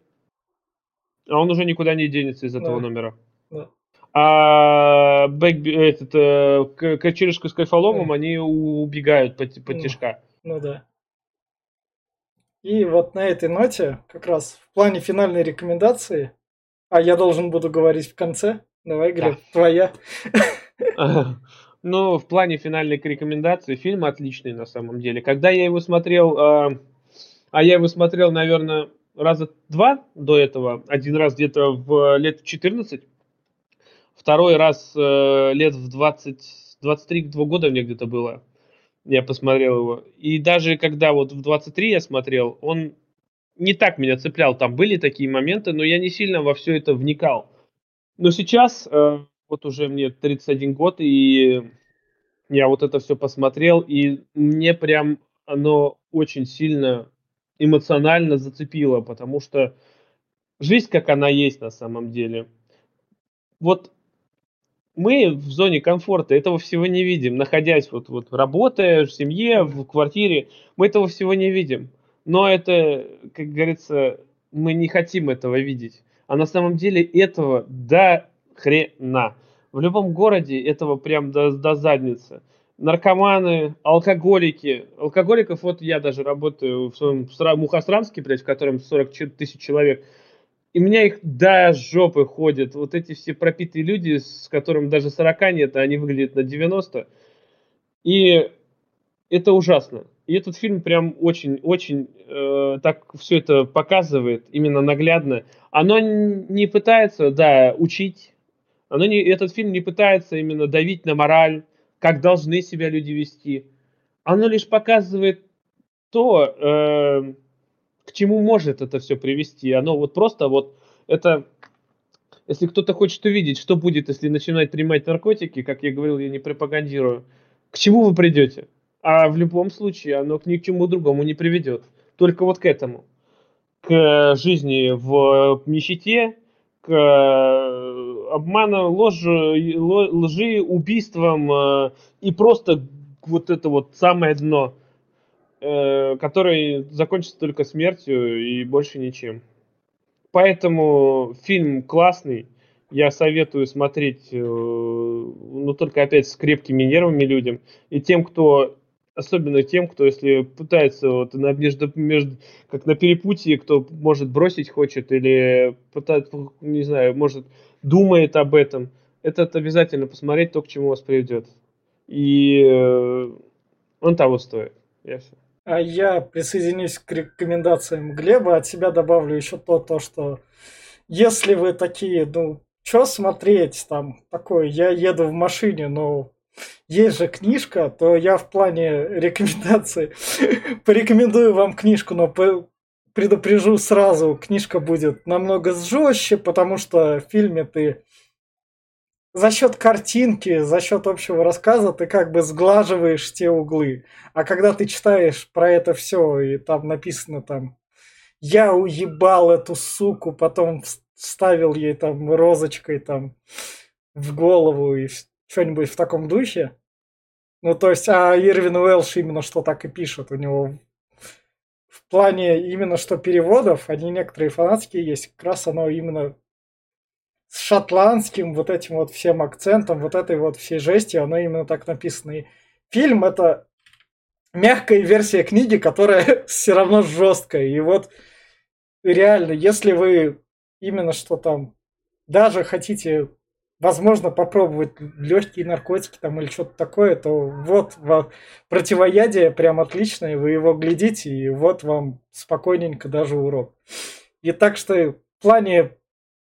а он уже никуда не денется из этого да. номера. Да. А Бэк, этот, э, Кочерышка с Кайфоломом, да. они убегают по, по ну, тяжка. Ну да. И вот на этой ноте, как раз в плане финальной рекомендации, а я должен буду говорить в конце, давай, Глеб, да. твоя. Ну, в плане финальной рекомендации фильм отличный на самом деле. Когда я его смотрел, э, а я его смотрел, наверное, раза два до этого. Один раз где-то в лет 14, второй раз э, лет в 20, 23-2 года мне где-то было. Я посмотрел его. И даже когда вот в 23 я смотрел, он не так меня цеплял. Там были такие моменты, но я не сильно во все это вникал. Но сейчас э, вот уже мне 31 год, и я вот это все посмотрел, и мне прям оно очень сильно эмоционально зацепило, потому что жизнь, как она есть на самом деле, вот мы в зоне комфорта этого всего не видим, находясь вот, вот работая в семье, в квартире, мы этого всего не видим. Но это, как говорится, мы не хотим этого видеть. А на самом деле этого до хрена. В любом городе этого прям до, до задницы. Наркоманы, алкоголики. Алкоголиков, вот я даже работаю в своем Мухосранске, блядь, в котором 40 тысяч человек – и меня их до жопы ходят. Вот эти все пропитые люди, с которым даже 40 нет, а они выглядят на 90. И это ужасно. И этот фильм прям очень-очень э, так все это показывает, именно наглядно. Оно не пытается, да, учить. Оно не, этот фильм не пытается именно давить на мораль, как должны себя люди вести. Оно лишь показывает то, э, к чему может это все привести. Оно вот просто вот это, если кто-то хочет увидеть, что будет, если начинать принимать наркотики, как я говорил, я не пропагандирую, к чему вы придете? А в любом случае оно ни к чему другому не приведет. Только вот к этому. К жизни в нищете, к обману, ложи, лжи, убийствам э, и просто вот это вот самое дно – э, который закончится только смертью и больше ничем. Поэтому фильм классный. Я советую смотреть, э, ну только опять с крепкими нервами людям. И тем, кто, особенно тем, кто, если пытается вот на, между, между, как на перепутье, кто может бросить хочет или пытается, не знаю, может думает об этом, этот обязательно посмотреть то, к чему вас приведет. И э, он того стоит. Я. А я присоединюсь к рекомендациям Глеба. От себя добавлю еще то, то что если вы такие, ну, что смотреть там такое, я еду в машине, но есть же книжка, то я в плане рекомендаций порекомендую вам книжку, но предупрежу сразу, книжка будет намного жестче, потому что в фильме ты за счет картинки, за счет общего рассказа ты как бы сглаживаешь те углы. А когда ты читаешь про это все, и там написано там «Я уебал эту суку», потом вставил ей там розочкой там в голову и что-нибудь в таком духе. Ну, то есть, а Ирвин Уэлш именно что так и пишет. У него в плане именно что переводов, они некоторые фанатские есть, как раз оно именно с шотландским вот этим вот всем акцентом, вот этой вот всей жестью, оно именно так написано. И фильм это мягкая версия книги, которая все равно жесткая. И вот реально, если вы именно что там даже хотите, возможно, попробовать легкие наркотики там или что-то такое, то вот противоядие прям отличное, вы его глядите, и вот вам спокойненько даже урок. И так что в плане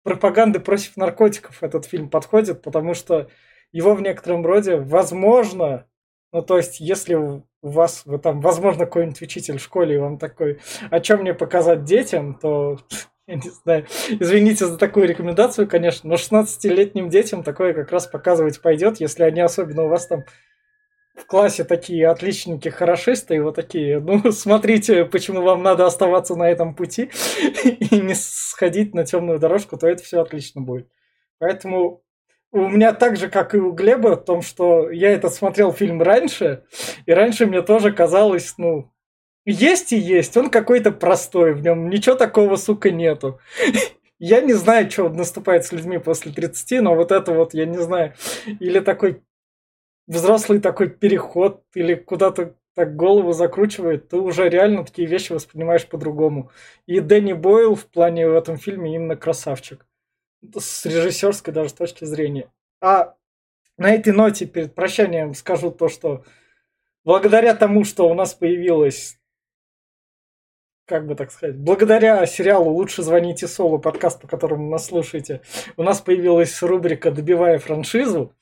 пропаганды против наркотиков этот фильм подходит, потому что его в некотором роде, возможно, ну то есть, если у вас, вы там, возможно, какой-нибудь учитель в школе, и вам такой, о чем мне показать детям, то я не знаю, извините за такую рекомендацию, конечно, но 16-летним детям такое как раз показывать пойдет, если они особенно у вас там в классе такие отличники, хорошисты, и вот такие, ну, смотрите, почему вам надо оставаться на этом пути и не сходить на темную дорожку, то это все отлично будет. Поэтому у меня так же, как и у Глеба, в том, что я этот смотрел фильм раньше, и раньше мне тоже казалось, ну, есть и есть, он какой-то простой, в нем ничего такого, сука, нету. Я не знаю, что наступает с людьми после 30, но вот это вот, я не знаю, или такой взрослый такой переход или куда-то так голову закручивает, ты уже реально такие вещи воспринимаешь по-другому. И Дэнни Бойл в плане в этом фильме именно красавчик. С режиссерской даже точки зрения. А на этой ноте перед прощанием скажу то, что благодаря тому, что у нас появилась как бы так сказать, благодаря сериалу «Лучше звоните Солу», подкаст, по которому нас слушаете, у нас появилась рубрика «Добивая франшизу»,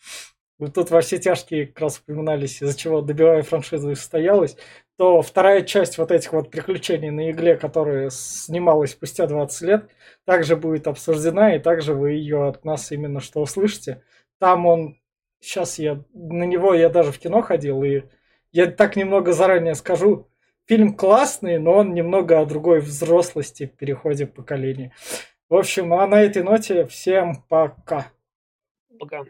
вот тут во все тяжкие как раз вспоминались, из-за чего добивая франшизу и состоялась, то вторая часть вот этих вот приключений на игле, которая снималась спустя 20 лет, также будет обсуждена, и также вы ее от нас именно что услышите. Там он, сейчас я, на него я даже в кино ходил, и я так немного заранее скажу, фильм классный, но он немного о другой взрослости, переходе поколений. В общем, а на этой ноте всем пока. Пока.